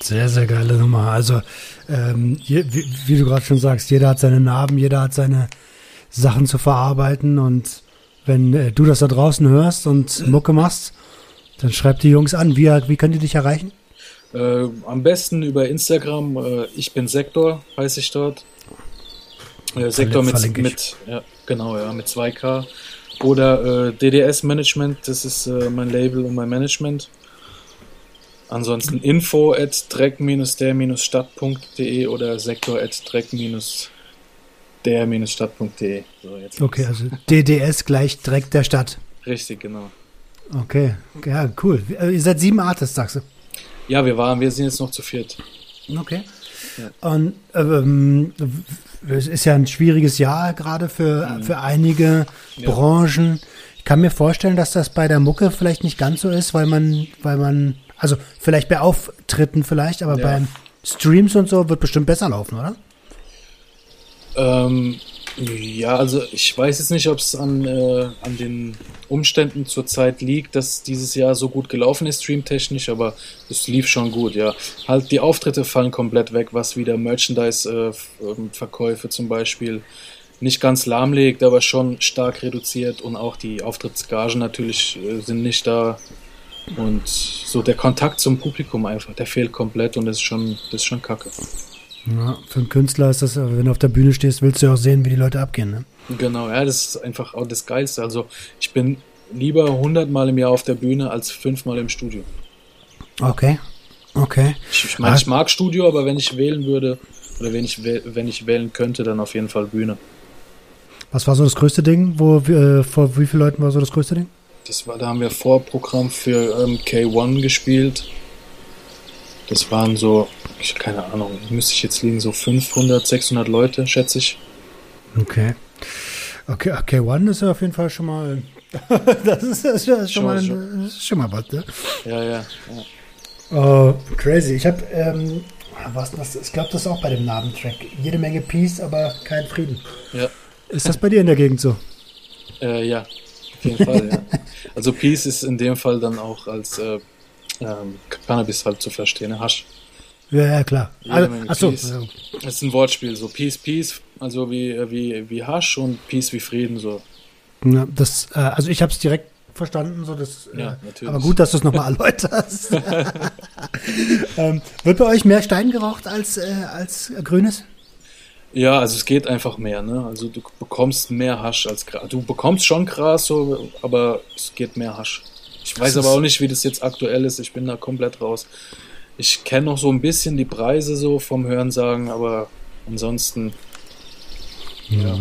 Sehr, sehr geile Nummer. Also, ähm, je, wie, wie, du gerade schon sagst, jeder hat seine Narben, jeder hat seine Sachen zu verarbeiten. Und wenn äh, du das da draußen hörst und Mucke machst, dann schreib die Jungs an. Wie, wie können die dich erreichen? Äh, am besten über Instagram. Äh, ich bin Sektor, heiße ich dort. Äh, Sektor mit, mit ja, genau, ja, mit 2K. Oder äh, DDS Management, das ist äh, mein Label und mein Management. Ansonsten info at dreck-der-stadt.de oder sektor at dreck-der-stadt.de. So, okay, also DDS gleich Dreck der Stadt. Richtig, genau. Okay, ja, cool. Ihr seid sieben Artists, sagst du? Ja, wir waren, wir sind jetzt noch zu viert. Okay. Ja. Und ähm, es ist ja ein schwieriges Jahr gerade für, mhm. für einige ja. Branchen. Ich kann mir vorstellen, dass das bei der Mucke vielleicht nicht ganz so ist, weil man, weil man, also vielleicht bei Auftritten vielleicht, aber ja. beim Streams und so wird bestimmt besser laufen, oder? Ähm, ja, also ich weiß jetzt nicht, ob es an, äh, an den Umständen zurzeit liegt, dass dieses Jahr so gut gelaufen ist, streamtechnisch, aber es lief schon gut, ja. Halt die Auftritte fallen komplett weg, was wieder Merchandise-Verkäufe äh, zum Beispiel nicht ganz lahmlegt, aber schon stark reduziert und auch die Auftrittsgagen natürlich äh, sind nicht da. Und so der Kontakt zum Publikum einfach, der fehlt komplett und das ist schon, das ist schon kacke. Ja, für einen Künstler ist das, wenn du auf der Bühne stehst, willst du ja auch sehen, wie die Leute abgehen. Ne? Genau, ja, das ist einfach auch das Geilste. Also ich bin lieber 100 Mal im Jahr auf der Bühne als fünfmal im Studio. Okay, okay. Ich, ich meine, ich mag Studio, aber wenn ich wählen würde oder wenn ich, wenn ich wählen könnte, dann auf jeden Fall Bühne. Was war so das größte Ding? Wo, äh, vor wie vielen Leuten war so das größte Ding? Das war, da haben wir Vorprogramm für ähm, K1 gespielt. Das waren so, ich keine Ahnung, müsste ich jetzt liegen, so 500, 600 Leute, schätze ich. Okay. Okay, okay, One ist ja auf jeden Fall schon mal. das, ist, das, ist, schon, schon, mal, das ist schon mal was, ne? Ja, ja. ja. Oh, crazy. Ich habe, ähm, was, was, ich glaube, das ist auch bei dem Narbentrack. Jede Menge Peace, aber kein Frieden. Ja. Ist das bei dir in der Gegend so? Äh, ja, auf jeden Fall, ja. Also Peace ist in dem Fall dann auch als äh, ähm, Cannabis halt zu verstehen, ne? Hasch. Ja, ja, klar. Also, achso. Das ist ein Wortspiel, so Peace, Peace, also wie, wie, wie Hasch und Peace wie Frieden, so. Ja, das, äh, also ich habe es direkt verstanden, so das, äh, ja, natürlich. aber gut, dass du es nochmal erläuterst. ähm, wird bei euch mehr Stein geraucht als, äh, als Grünes? Ja, also es geht einfach mehr, ne? Also du bekommst mehr Hasch als Gras. Du bekommst schon Gras, so, aber es geht mehr Hasch. Ich weiß aber auch nicht, wie das jetzt aktuell ist. Ich bin da komplett raus. Ich kenne noch so ein bisschen die Preise so vom Hörensagen, aber ansonsten. Ja.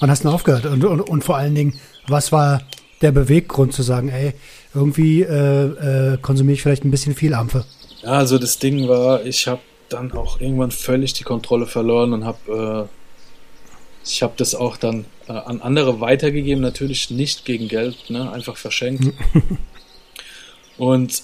Wann hast du aufgehört? Und, und, und vor allen Dingen, was war der Beweggrund zu sagen, ey, irgendwie äh, äh, konsumiere ich vielleicht ein bisschen viel Ampfe? Ja, also das Ding war, ich habe dann auch irgendwann völlig die Kontrolle verloren und habe äh, ich habe das auch dann äh, an andere weitergegeben, natürlich nicht gegen Geld, ne, einfach verschenkt. und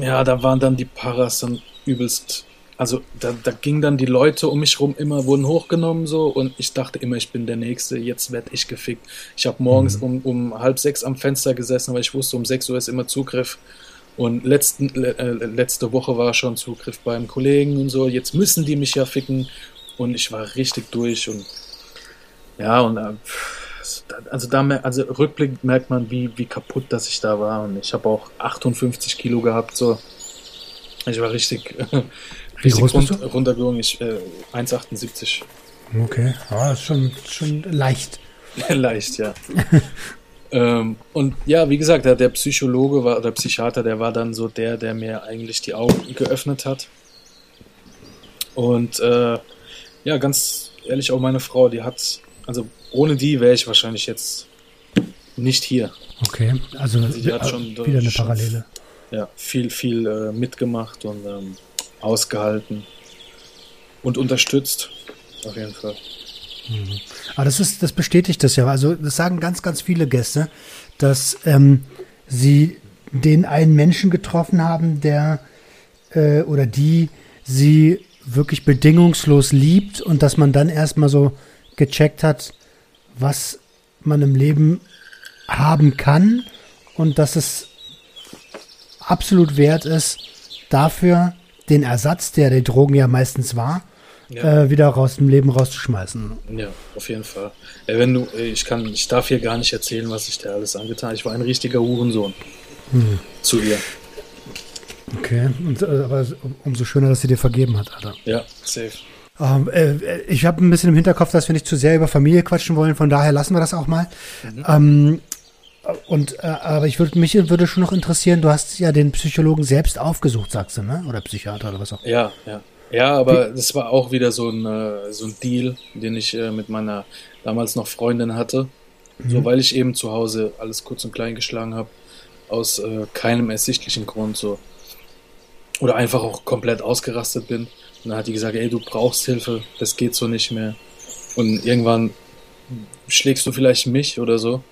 ja, da waren dann die Paras dann übelst also da, da ging dann die Leute um mich rum immer, wurden hochgenommen so und ich dachte immer, ich bin der Nächste, jetzt werde ich gefickt. Ich habe morgens mhm. um, um halb sechs am Fenster gesessen, weil ich wusste, um sechs Uhr ist immer Zugriff. Und letzten, äh, letzte Woche war schon Zugriff beim Kollegen und so. Jetzt müssen die mich ja ficken. Und ich war richtig durch und ja, und äh, also da also rückblickend merkt man, wie, wie kaputt dass ich da war. Und ich habe auch 58 Kilo gehabt. So. Ich war richtig, bist du? runtergegangen. Ich, äh, 1,78. Okay, ah, schon, schon leicht. leicht, ja. ähm, und ja, wie gesagt, der, der Psychologe war, oder Psychiater, der war dann so der, der mir eigentlich die Augen geöffnet hat. Und äh, ja, ganz ehrlich, auch meine Frau, die hat, also ohne die wäre ich wahrscheinlich jetzt nicht hier. Okay, also, also die hat schon, wieder eine Parallele. ja, viel, viel äh, mitgemacht und ähm, ausgehalten und unterstützt. Auf jeden Fall. Mhm. Aber das ist, das bestätigt das ja. Also das sagen ganz, ganz viele Gäste, dass ähm, sie den einen Menschen getroffen haben, der äh, oder die sie wirklich bedingungslos liebt und dass man dann erstmal so gecheckt hat, was man im Leben haben kann und dass es absolut wert ist, dafür den Ersatz, der die Drogen ja meistens war, ja. äh, wieder aus dem Leben rauszuschmeißen. Ja, auf jeden Fall. Äh, wenn du, ich kann, ich darf hier gar nicht erzählen, was ich dir alles angetan habe. Ich war ein richtiger Hurensohn hm. zu ihr. Okay, Und, äh, aber umso schöner, dass sie dir vergeben hat, Alter. Ja, safe. Ähm, äh, ich habe ein bisschen im Hinterkopf, dass wir nicht zu sehr über Familie quatschen wollen, von daher lassen wir das auch mal. Mhm. Ähm, und äh, aber ich würde mich würde schon noch interessieren, du hast ja den Psychologen selbst aufgesucht, sagst du, ne? Oder Psychiater oder was auch. Ja, ja. Ja, aber Wie? das war auch wieder so ein, äh, so ein Deal, den ich äh, mit meiner damals noch Freundin hatte. Mhm. So, weil ich eben zu Hause alles kurz und klein geschlagen habe, aus äh, keinem ersichtlichen Grund so. Oder einfach auch komplett ausgerastet bin. Und dann hat die gesagt, ey, du brauchst Hilfe, das geht so nicht mehr. Und irgendwann schlägst du vielleicht mich oder so.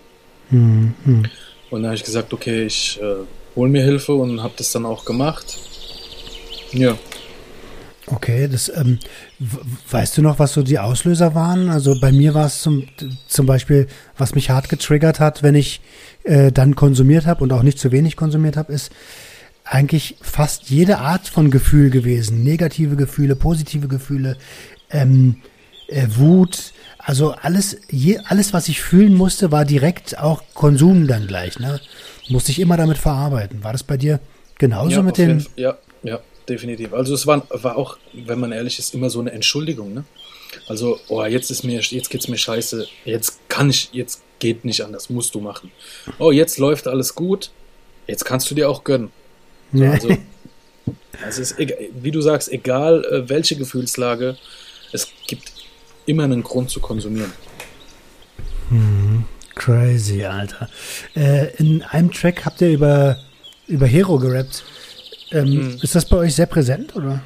Mhm. Und dann habe ich gesagt, okay, ich äh, hole mir Hilfe und habe das dann auch gemacht. Ja. Okay, das ähm, weißt du noch, was so die Auslöser waren? Also bei mir war es zum, zum Beispiel, was mich hart getriggert hat, wenn ich äh, dann konsumiert habe und auch nicht zu wenig konsumiert habe, ist eigentlich fast jede Art von Gefühl gewesen. Negative Gefühle, positive Gefühle, ähm, äh, Wut, also alles, je, alles, was ich fühlen musste, war direkt auch Konsum dann gleich. Ne? Musste ich immer damit verarbeiten. War das bei dir genauso ja, mit den? Ja, ja, definitiv. Also es war, war auch, wenn man ehrlich ist, immer so eine Entschuldigung. Ne? Also, oh, jetzt ist mir, jetzt geht's mir scheiße. Jetzt kann ich, jetzt geht nicht anders, musst du machen. Oh, jetzt läuft alles gut. Jetzt kannst du dir auch gönnen. So, also, also ist, wie du sagst, egal äh, welche Gefühlslage, es gibt immer einen Grund zu konsumieren. Hm, crazy, Alter. Äh, in einem Track habt ihr über, über Hero gerappt. Ähm, hm. Ist das bei euch sehr präsent, oder?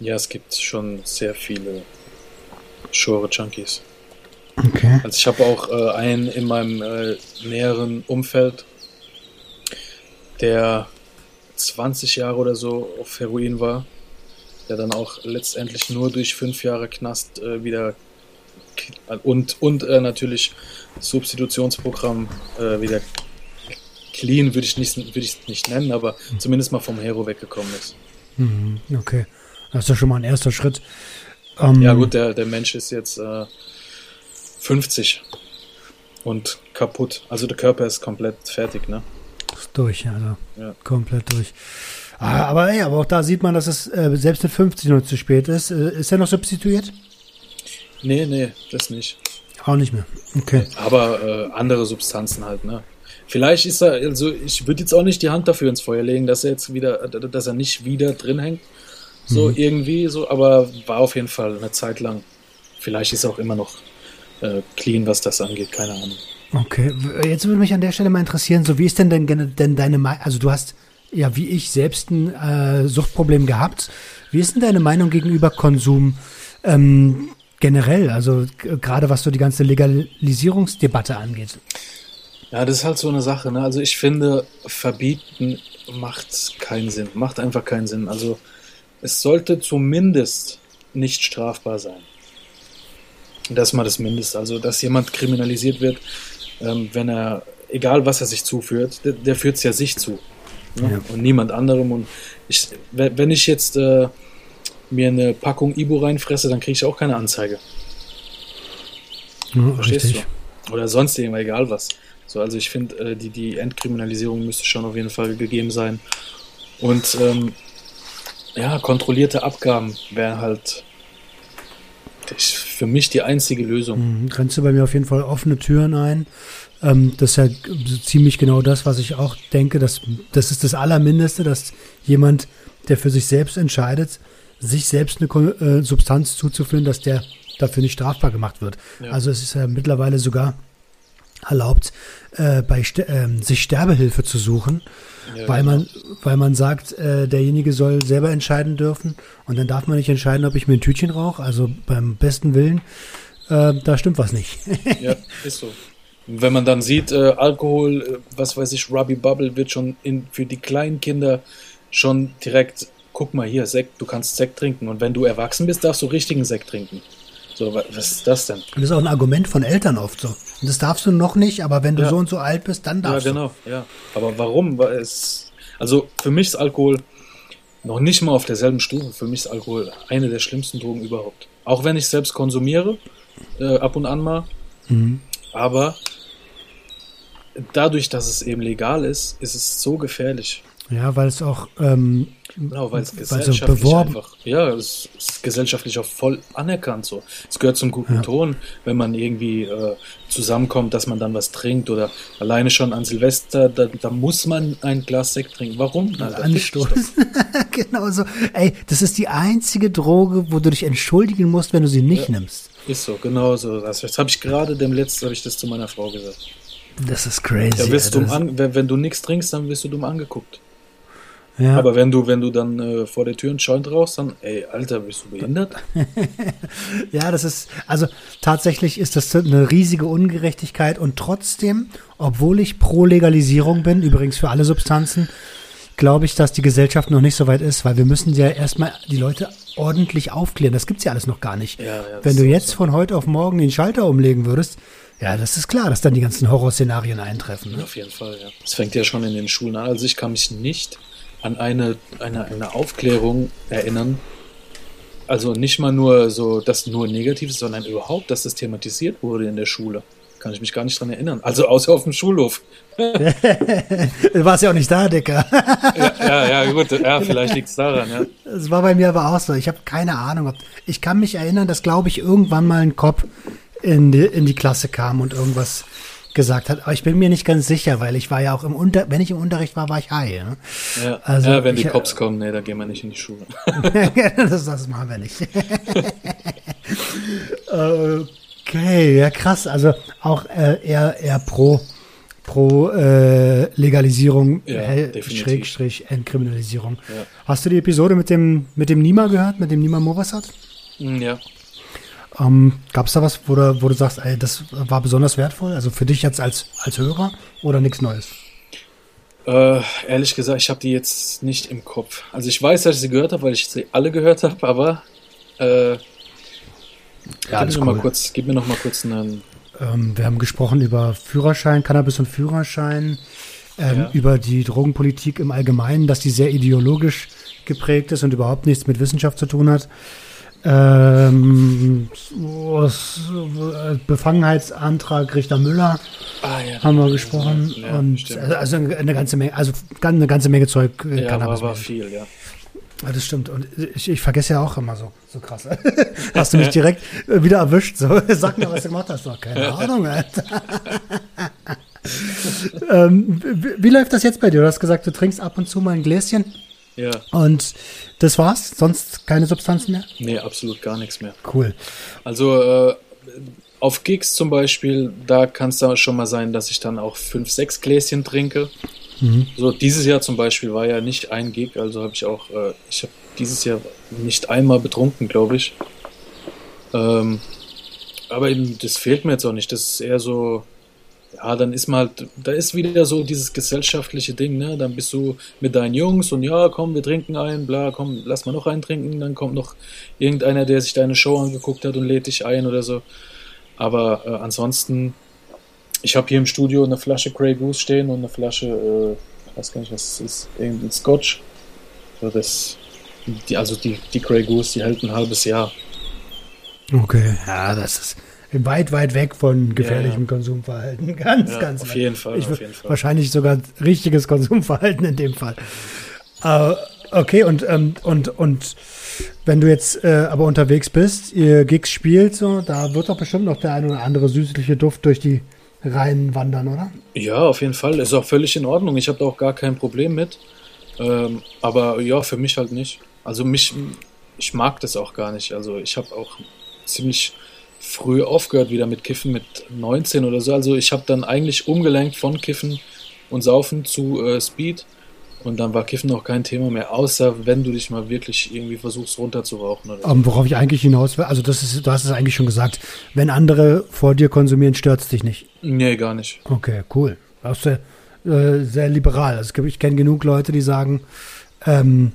Ja, es gibt schon sehr viele Shore Junkies. Okay. Also ich habe auch äh, einen in meinem äh, näheren Umfeld, der 20 Jahre oder so auf Heroin war, der dann auch letztendlich nur durch fünf Jahre Knast äh, wieder und, und äh, natürlich Substitutionsprogramm äh, wieder clean, würde ich nicht, würde ich nicht nennen, aber mhm. zumindest mal vom Hero weggekommen ist. Mhm, okay. Das ist ja schon mal ein erster Schritt. Ähm, ja, gut, der, der Mensch ist jetzt äh, 50 und kaputt. Also der Körper ist komplett fertig, ne? Ist durch, also. Ja. Komplett durch. Ah, aber, ey, aber auch da sieht man, dass es äh, selbst mit 50 noch zu spät ist. Äh, ist er noch substituiert? Nee, nee, das nicht. Auch nicht mehr. Okay. Aber äh, andere Substanzen halt, ne? Vielleicht ist er, also ich würde jetzt auch nicht die Hand dafür ins Feuer legen, dass er jetzt wieder, dass er nicht wieder drin hängt. So mhm. irgendwie, so, aber war auf jeden Fall eine Zeit lang. Vielleicht ist er auch immer noch äh, clean, was das angeht, keine Ahnung. Okay, jetzt würde mich an der Stelle mal interessieren, so wie ist denn denn, denn deine Meinung, also du hast ja wie ich selbst ein äh, Suchtproblem gehabt. Wie ist denn deine Meinung gegenüber Konsum ähm, generell, also gerade was so die ganze Legalisierungsdebatte angeht? Ja, das ist halt so eine Sache. Ne? Also ich finde, verbieten macht keinen Sinn, macht einfach keinen Sinn. Also es sollte zumindest nicht strafbar sein. Das ist mal das Mindeste. Also dass jemand kriminalisiert wird, ähm, wenn er, egal was er sich zuführt, der, der führt es ja sich zu. Ne? Ja. Und niemand anderem. Und ich, wenn ich jetzt äh, mir eine Packung Ibo reinfresse, dann kriege ich auch keine Anzeige. Ja, Verstehst richtig. du? Oder sonst irgendwas, egal was. So, also ich finde, äh, die, die Entkriminalisierung müsste schon auf jeden Fall gegeben sein. Und ähm, ja, kontrollierte Abgaben wären halt für mich die einzige Lösung. Mhm, grenzt du bei mir auf jeden Fall offene Türen ein. Ähm, das ist ja ziemlich genau das, was ich auch denke. Dass, das ist das Allermindeste, dass jemand, der für sich selbst entscheidet, sich selbst eine äh, Substanz zuzuführen, dass der dafür nicht strafbar gemacht wird. Ja. Also es ist ja mittlerweile sogar erlaubt, äh, bei äh, sich Sterbehilfe zu suchen, ja, weil genau. man, weil man sagt, äh, derjenige soll selber entscheiden dürfen und dann darf man nicht entscheiden, ob ich mir ein Tütchen rauche. Also beim besten Willen, äh, da stimmt was nicht. ja, ist so. Wenn man dann sieht, äh, Alkohol, äh, was weiß ich, Ruby Bubble wird schon in, für die kleinen Kinder schon direkt guck mal hier, Sekt, du kannst Sekt trinken. Und wenn du erwachsen bist, darfst du richtigen Sekt trinken. So, was ist das denn? das ist auch ein Argument von Eltern oft so. Und das darfst du noch nicht, aber wenn du ja. so und so alt bist, dann darfst du. Ja, genau, du. ja. Aber warum? Es, also für mich ist Alkohol noch nicht mal auf derselben Stufe. Für mich ist Alkohol eine der schlimmsten Drogen überhaupt. Auch wenn ich selbst konsumiere, äh, ab und an mal. Mhm. Aber dadurch, dass es eben legal ist, ist es so gefährlich. Ja, weil es auch ähm, Genau, weil es gesellschaftlich so beworben. einfach, ja, es ist gesellschaftlich auch voll anerkannt so. Es gehört zum guten ja. Ton, wenn man irgendwie äh, zusammenkommt, dass man dann was trinkt oder alleine schon an Silvester, da, da muss man ein Glas Sekt trinken. Warum? Na, Anstoß. genau so. Ey, das ist die einzige Droge, wo du dich entschuldigen musst, wenn du sie nicht ja, nimmst. Ist so, genau so. Das, das habe ich gerade dem letzten, habe ich das zu meiner Frau gesagt. Das ist crazy. Ja, wirst dumm an, wenn, wenn du nichts trinkst, dann wirst du dumm angeguckt. Ja. Aber wenn du, wenn du dann äh, vor der Tür einen Joint rauchst, dann, ey, Alter, bist du behindert? ja, das ist, also tatsächlich ist das eine riesige Ungerechtigkeit und trotzdem, obwohl ich pro Legalisierung bin, übrigens für alle Substanzen, glaube ich, dass die Gesellschaft noch nicht so weit ist, weil wir müssen ja erstmal die Leute ordentlich aufklären. Das gibt's ja alles noch gar nicht. Ja, ja, wenn du jetzt so. von heute auf morgen den Schalter umlegen würdest, ja, das ist klar, dass dann die ganzen Horrorszenarien eintreffen. Ne? Auf jeden Fall, ja. Das fängt ja schon in den Schulen an. Also ich kann mich nicht an eine, eine, eine Aufklärung erinnern. Also nicht mal nur so, dass nur negativ ist, sondern überhaupt, dass das thematisiert wurde in der Schule. Kann ich mich gar nicht dran erinnern. Also außer auf dem Schulhof. du warst ja auch nicht da, Dicker. ja, ja, ja, gut. Ja, vielleicht liegt es daran, ja. Das war bei mir aber auch so. Ich habe keine Ahnung. Ich kann mich erinnern, dass, glaube ich, irgendwann mal ein Kopf in die, in die Klasse kam und irgendwas gesagt hat. Aber ich bin mir nicht ganz sicher, weil ich war ja auch im Unter, wenn ich im Unterricht war, war ich high. Ja, ja, also ja wenn die Cops kommen, nee, da gehen wir nicht in die Schule. das, das machen wir nicht. okay, ja krass. Also auch äh, eher, eher pro pro äh, Legalisierung, ja, äh, Schrägstrich Entkriminalisierung. Ja. Hast du die Episode mit dem mit dem Nima gehört, mit dem Nima Movasat? Hm, ja. Ähm, Gab es da was, wo du, wo du sagst, ey, das war besonders wertvoll? Also für dich jetzt als, als Hörer oder nichts Neues? Äh, ehrlich gesagt, ich habe die jetzt nicht im Kopf. Also ich weiß, dass ich sie gehört habe, weil ich sie alle gehört habe, aber äh, ja, gib, mir cool. mal kurz, gib mir noch mal kurz einen. Ähm, wir haben gesprochen über Führerschein, Cannabis und Führerschein, ähm, ja. über die Drogenpolitik im Allgemeinen, dass die sehr ideologisch geprägt ist und überhaupt nichts mit Wissenschaft zu tun hat. Ähm, Befangenheitsantrag Richter Müller ah, ja, haben wir gesprochen ja, und stimmt. also eine ganze Menge, also eine ganze Menge Zeug äh, ja, Cannabis. War, war viel, ja. Ja, das stimmt. Und ich, ich vergesse ja auch immer so, so krass. hast du mich direkt äh, wieder erwischt? So, sag mir, was du gemacht hast. Doch, keine Ahnung, Alter. ähm, wie, wie, läuft das jetzt bei dir? Du hast gesagt, du trinkst ab und zu mal ein Gläschen. Ja. Und das war's? Sonst keine Substanzen mehr? Nee, absolut gar nichts mehr. Cool. Also, äh, auf Gigs zum Beispiel, da kann es dann schon mal sein, dass ich dann auch fünf, sechs Gläschen trinke. Mhm. So dieses Jahr zum Beispiel war ja nicht ein Gig, also habe ich auch, äh, ich habe dieses Jahr nicht einmal betrunken, glaube ich. Ähm, aber eben, das fehlt mir jetzt auch nicht. Das ist eher so, ja, dann ist mal, da ist wieder so dieses gesellschaftliche Ding, ne? Dann bist du mit deinen Jungs und ja, komm, wir trinken ein, bla, komm, lass mal noch einen trinken. Dann kommt noch irgendeiner, der sich deine Show angeguckt hat und lädt dich ein oder so. Aber äh, ansonsten, ich habe hier im Studio eine Flasche Grey Goose stehen und eine Flasche, äh, ich weiß gar nicht, was es ist, irgendein Scotch. So das, die, also die, die Grey Goose, die hält ein halbes Jahr. Okay, ja, das ist weit, weit weg von gefährlichem ja, ja. Konsumverhalten. Ganz, ja, ganz auf jeden, Fall, ich, auf jeden Fall. Wahrscheinlich sogar richtiges Konsumverhalten in dem Fall. Uh, okay, und, ähm, und, und wenn du jetzt äh, aber unterwegs bist, ihr Gigs spielt, so, da wird doch bestimmt noch der ein oder andere süßliche Duft durch die Reihen wandern, oder? Ja, auf jeden Fall. Ist auch völlig in Ordnung. Ich habe da auch gar kein Problem mit. Ähm, aber ja, für mich halt nicht. Also mich, ich mag das auch gar nicht. Also ich habe auch ziemlich früh aufgehört wieder mit Kiffen, mit 19 oder so. Also ich habe dann eigentlich umgelenkt von Kiffen und Saufen zu äh, Speed. Und dann war Kiffen auch kein Thema mehr, außer wenn du dich mal wirklich irgendwie versuchst runterzurauchen. Oder so. um, worauf ich eigentlich hinaus will, also das ist, du hast es eigentlich schon gesagt, wenn andere vor dir konsumieren, stört es dich nicht? Nee, gar nicht. Okay, cool. Das ist äh, sehr liberal. Also ich kenne genug Leute, die sagen, ähm,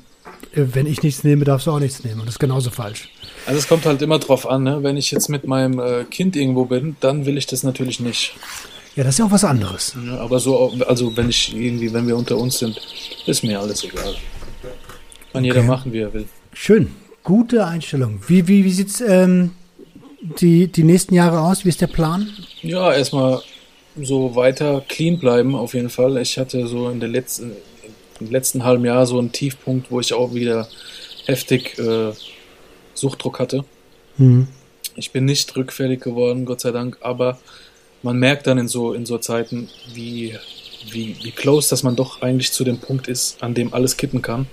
wenn ich nichts nehme, darfst du auch nichts nehmen. Und das ist genauso falsch. Also es kommt halt immer drauf an, ne? wenn ich jetzt mit meinem äh, Kind irgendwo bin, dann will ich das natürlich nicht. Ja, das ist ja auch was anderes. Ja, aber so, also wenn ich irgendwie, wenn wir unter uns sind, ist mir alles egal. Kann okay. jeder machen, wie er will. Schön. Gute Einstellung. Wie, wie, wie sieht's ähm, die, die nächsten Jahre aus? Wie ist der Plan? Ja, erstmal so weiter clean bleiben, auf jeden Fall. Ich hatte so in der letzten, im letzten halben Jahr so einen Tiefpunkt, wo ich auch wieder heftig äh, Suchtdruck hatte. Mhm. Ich bin nicht rückfällig geworden, Gott sei Dank, aber man merkt dann in so, in so Zeiten, wie, wie, wie close, dass man doch eigentlich zu dem Punkt ist, an dem alles kippen kann.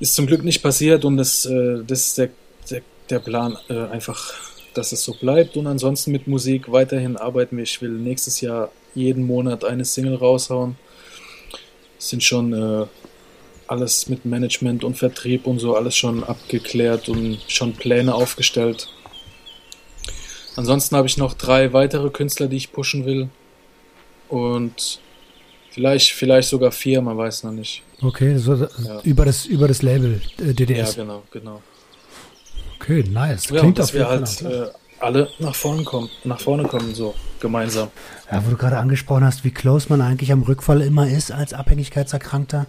Ist zum Glück nicht passiert und das, äh, das ist der, der, der Plan äh, einfach, dass es so bleibt und ansonsten mit Musik weiterhin arbeiten wir. Ich will nächstes Jahr jeden Monat eine Single raushauen. Es sind schon äh, alles mit Management und Vertrieb und so alles schon abgeklärt und schon Pläne aufgestellt. Ansonsten habe ich noch drei weitere Künstler, die ich pushen will. Und vielleicht, vielleicht sogar vier, man weiß noch nicht. Okay, so ja. über, das, über das Label äh, DDS. Ja, genau, genau. Okay, nice. Ja, Klingt dass wir halt äh, alle nach vorne kommen, nach vorne kommen, so gemeinsam. Ja, wo du gerade angesprochen hast, wie close man eigentlich am Rückfall immer ist als Abhängigkeitserkrankter.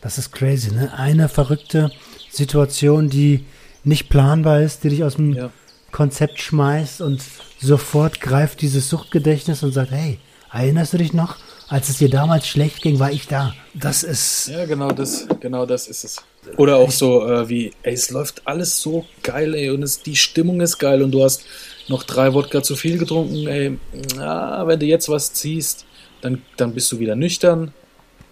Das ist crazy, ne? Eine verrückte Situation, die nicht planbar ist, die dich aus dem ja. Konzept schmeißt und sofort greift dieses Suchtgedächtnis und sagt, hey, erinnerst du dich noch? Als es dir damals schlecht ging, war ich da. Das ist. Ja, genau das, genau das ist es. Oder auch so äh, wie, ey, es läuft alles so geil, ey, und es, die Stimmung ist geil und du hast noch drei Wodka zu viel getrunken, ey. Na, wenn du jetzt was ziehst, dann, dann bist du wieder nüchtern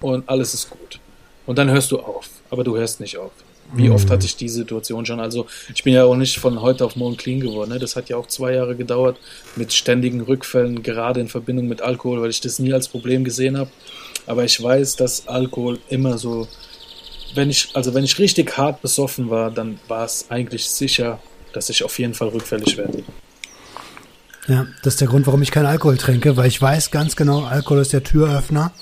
und alles ist gut. Und dann hörst du auf. Aber du hörst nicht auf. Wie oft hatte ich die Situation schon? Also ich bin ja auch nicht von heute auf morgen clean geworden. Ne? Das hat ja auch zwei Jahre gedauert mit ständigen Rückfällen, gerade in Verbindung mit Alkohol, weil ich das nie als Problem gesehen habe. Aber ich weiß, dass Alkohol immer so, wenn ich, also wenn ich richtig hart besoffen war, dann war es eigentlich sicher, dass ich auf jeden Fall rückfällig werde. Ja, das ist der Grund, warum ich keinen Alkohol trinke, weil ich weiß ganz genau, Alkohol ist der Türöffner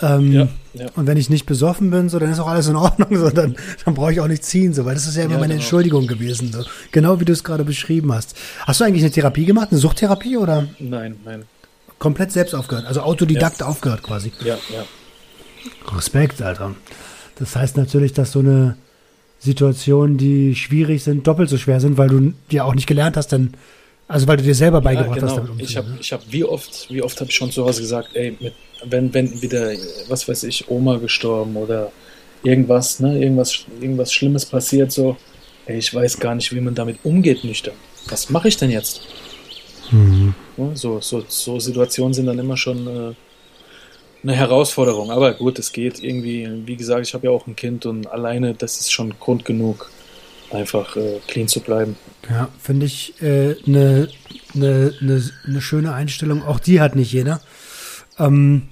ähm, ja, ja. Und wenn ich nicht besoffen bin, so, dann ist auch alles in Ordnung, so, dann, dann brauche ich auch nicht ziehen, so, weil das ist ja immer ja, meine genau. Entschuldigung gewesen, so. Genau wie du es gerade beschrieben hast. Hast du eigentlich eine Therapie gemacht, eine Suchttherapie oder? Nein, nein. Komplett selbst aufgehört, also Autodidakt aufgehört quasi. Ja, ja. Respekt, Alter. Das heißt natürlich, dass so eine Situation, die schwierig sind, doppelt so schwer sind, weil du ja auch nicht gelernt hast, denn also weil du dir selber beigebracht ja, genau. hast, damit umzugehen. Ich habe, ne? ich habe, wie oft, wie oft habe ich schon zu Hause gesagt, ey, mit, wenn, wenn wieder, was weiß ich, Oma gestorben oder irgendwas, ne, irgendwas, irgendwas Schlimmes passiert, so, ey, ich weiß gar nicht, wie man damit umgeht, nüchtern. Was mache ich denn jetzt? Mhm. so, so, so Situationen sind dann immer schon äh, eine Herausforderung. Aber gut, es geht irgendwie. Wie gesagt, ich habe ja auch ein Kind und alleine, das ist schon Grund genug, einfach äh, clean zu bleiben. Ja, finde ich eine äh, ne, ne, ne, ne schöne Einstellung. Auch die hat nicht jeder. Ähm,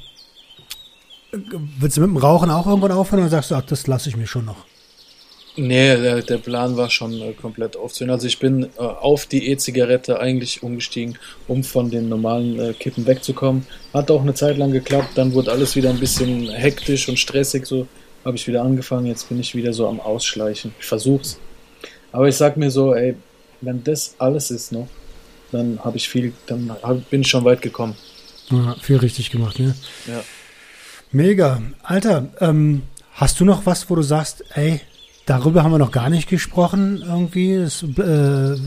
willst du mit dem Rauchen auch irgendwann aufhören oder sagst du, ach, das lasse ich mir schon noch? Nee, der, der Plan war schon äh, komplett aufzuhören. Also ich bin äh, auf die E-Zigarette eigentlich umgestiegen, um von den normalen äh, Kippen wegzukommen. Hat auch eine Zeit lang geklappt, dann wurde alles wieder ein bisschen hektisch und stressig, so habe ich wieder angefangen, jetzt bin ich wieder so am Ausschleichen. Ich versuch's. Aber ich sag mir so, ey, wenn das alles ist noch, dann habe ich viel, dann hab, bin ich schon weit gekommen. Ja, viel richtig gemacht, ne? Ja. Mega. Alter, ähm, hast du noch was, wo du sagst, ey, darüber haben wir noch gar nicht gesprochen irgendwie? Das äh,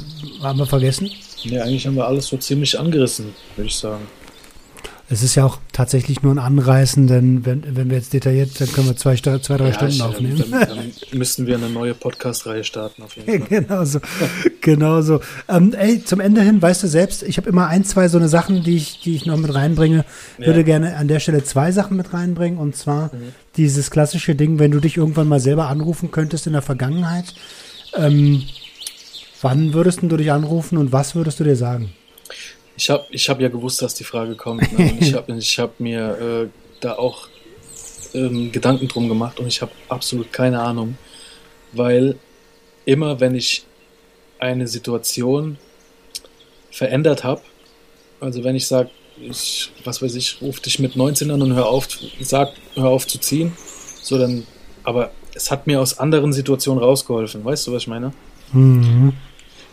haben wir vergessen? Ja, eigentlich haben wir alles so ziemlich angerissen, würde ich sagen. Es ist ja auch tatsächlich nur ein Anreißen, denn wenn, wenn wir jetzt detailliert, dann können wir zwei, zwei drei ja, Stunden ich, aufnehmen. Dann, dann, müssten wir eine neue Podcast-Reihe starten, auf jeden Fall. genau so. genau so. Ähm, ey, zum Ende hin, weißt du selbst, ich habe immer ein, zwei so eine Sachen, die ich, die ich noch mit reinbringe. Ja. Würde gerne an der Stelle zwei Sachen mit reinbringen. Und zwar mhm. dieses klassische Ding, wenn du dich irgendwann mal selber anrufen könntest in der Vergangenheit. Ähm, wann würdest du dich anrufen und was würdest du dir sagen? Ich habe ich hab ja gewusst, dass die Frage kommt. Ne? ich habe ich hab mir äh, da auch ähm, Gedanken drum gemacht und ich habe absolut keine Ahnung, weil immer wenn ich eine Situation verändert habe, also wenn ich sage, ich, was weiß ich, ruf dich mit 19 an und hör auf, sag, hör auf zu ziehen, so dann, aber es hat mir aus anderen Situationen rausgeholfen, weißt du, was ich meine? Mhm.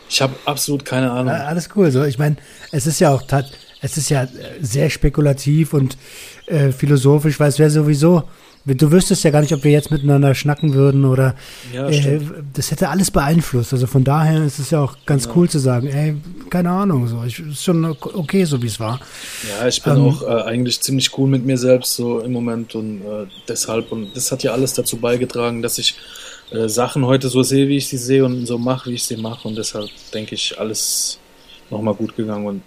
Ich habe absolut keine Ahnung. Alles cool. So, ich meine, es ist ja auch es ist ja sehr spekulativ und äh, philosophisch, weil es wäre sowieso, du wüsstest ja gar nicht, ob wir jetzt miteinander schnacken würden oder ja, äh, das hätte alles beeinflusst. Also von daher ist es ja auch ganz ja. cool zu sagen, ey, keine Ahnung, so, ich, ist schon okay, so wie es war. Ja, ich bin ähm, auch äh, eigentlich ziemlich cool mit mir selbst so im Moment und äh, deshalb und das hat ja alles dazu beigetragen, dass ich äh, Sachen heute so sehe, wie ich sie sehe und so mache, wie ich sie mache. Und deshalb denke ich, alles nochmal gut gegangen und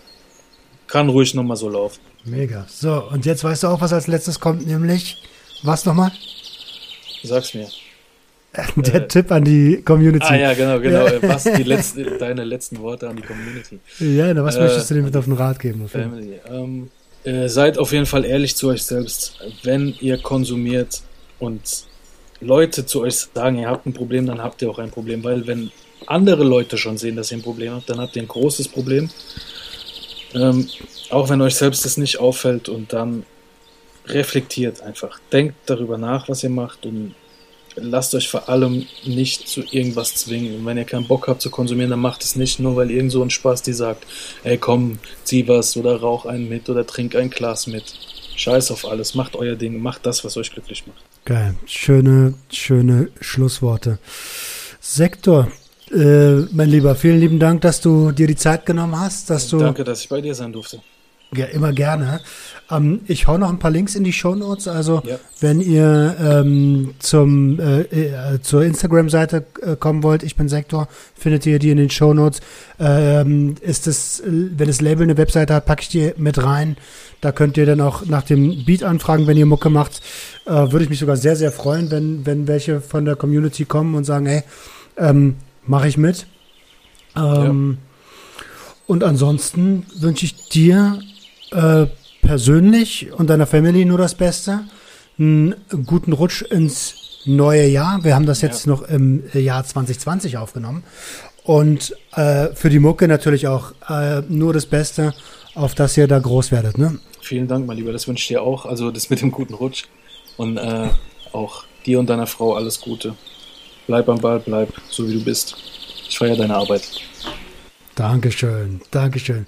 kann ruhig nochmal so laufen. Mega. So, und jetzt weißt du auch, was als letztes kommt, nämlich was nochmal? Sag's mir. Der äh, Tipp an die Community. Ah ja, genau, genau. Was die letzte, deine letzten Worte an die Community? Ja, na, was äh, möchtest du dir mit auf den Rat geben? Family. Ähm, äh, seid auf jeden Fall ehrlich zu euch selbst. Wenn ihr konsumiert und Leute zu euch sagen, ihr habt ein Problem, dann habt ihr auch ein Problem. Weil wenn andere Leute schon sehen, dass ihr ein Problem habt, dann habt ihr ein großes Problem. Ähm, auch wenn euch selbst das nicht auffällt und dann reflektiert einfach. Denkt darüber nach, was ihr macht und lasst euch vor allem nicht zu irgendwas zwingen. Und wenn ihr keinen Bock habt zu konsumieren, dann macht es nicht, nur weil irgend so ein Spaß die sagt, ey komm, zieh was oder rauch einen mit oder trink ein Glas mit. Scheiß auf alles, macht euer Ding, macht das, was euch glücklich macht. Geil, schöne, schöne Schlussworte. Sektor, äh, mein Lieber, vielen lieben Dank, dass du dir die Zeit genommen hast, dass du. Danke, dass ich bei dir sein durfte. Ja, immer gerne. Ähm, ich hau noch ein paar Links in die Show Notes. Also, ja. wenn ihr ähm, zum, äh, äh, zur Instagram-Seite äh, kommen wollt, ich bin Sektor, findet ihr die in den Show Notes. Ähm, ist es, wenn das Label eine Webseite hat, packe ich die mit rein. Da könnt ihr dann auch nach dem Beat anfragen, wenn ihr Mucke macht. Äh, Würde ich mich sogar sehr, sehr freuen, wenn, wenn welche von der Community kommen und sagen, hey, ähm, mache ich mit. Ähm, ja. Und ansonsten wünsche ich dir äh, persönlich und deiner Family nur das Beste. Einen guten Rutsch ins neue Jahr. Wir haben das jetzt ja. noch im Jahr 2020 aufgenommen. Und äh, für die Mucke natürlich auch äh, nur das Beste, auf das ihr da groß werdet. Ne? Vielen Dank, mein Lieber. Das wünsche ich dir auch. Also das mit dem guten Rutsch. Und äh, auch dir und deiner Frau alles Gute. Bleib am Ball, bleib so wie du bist. Ich feiere deine Arbeit. Dankeschön, Dankeschön.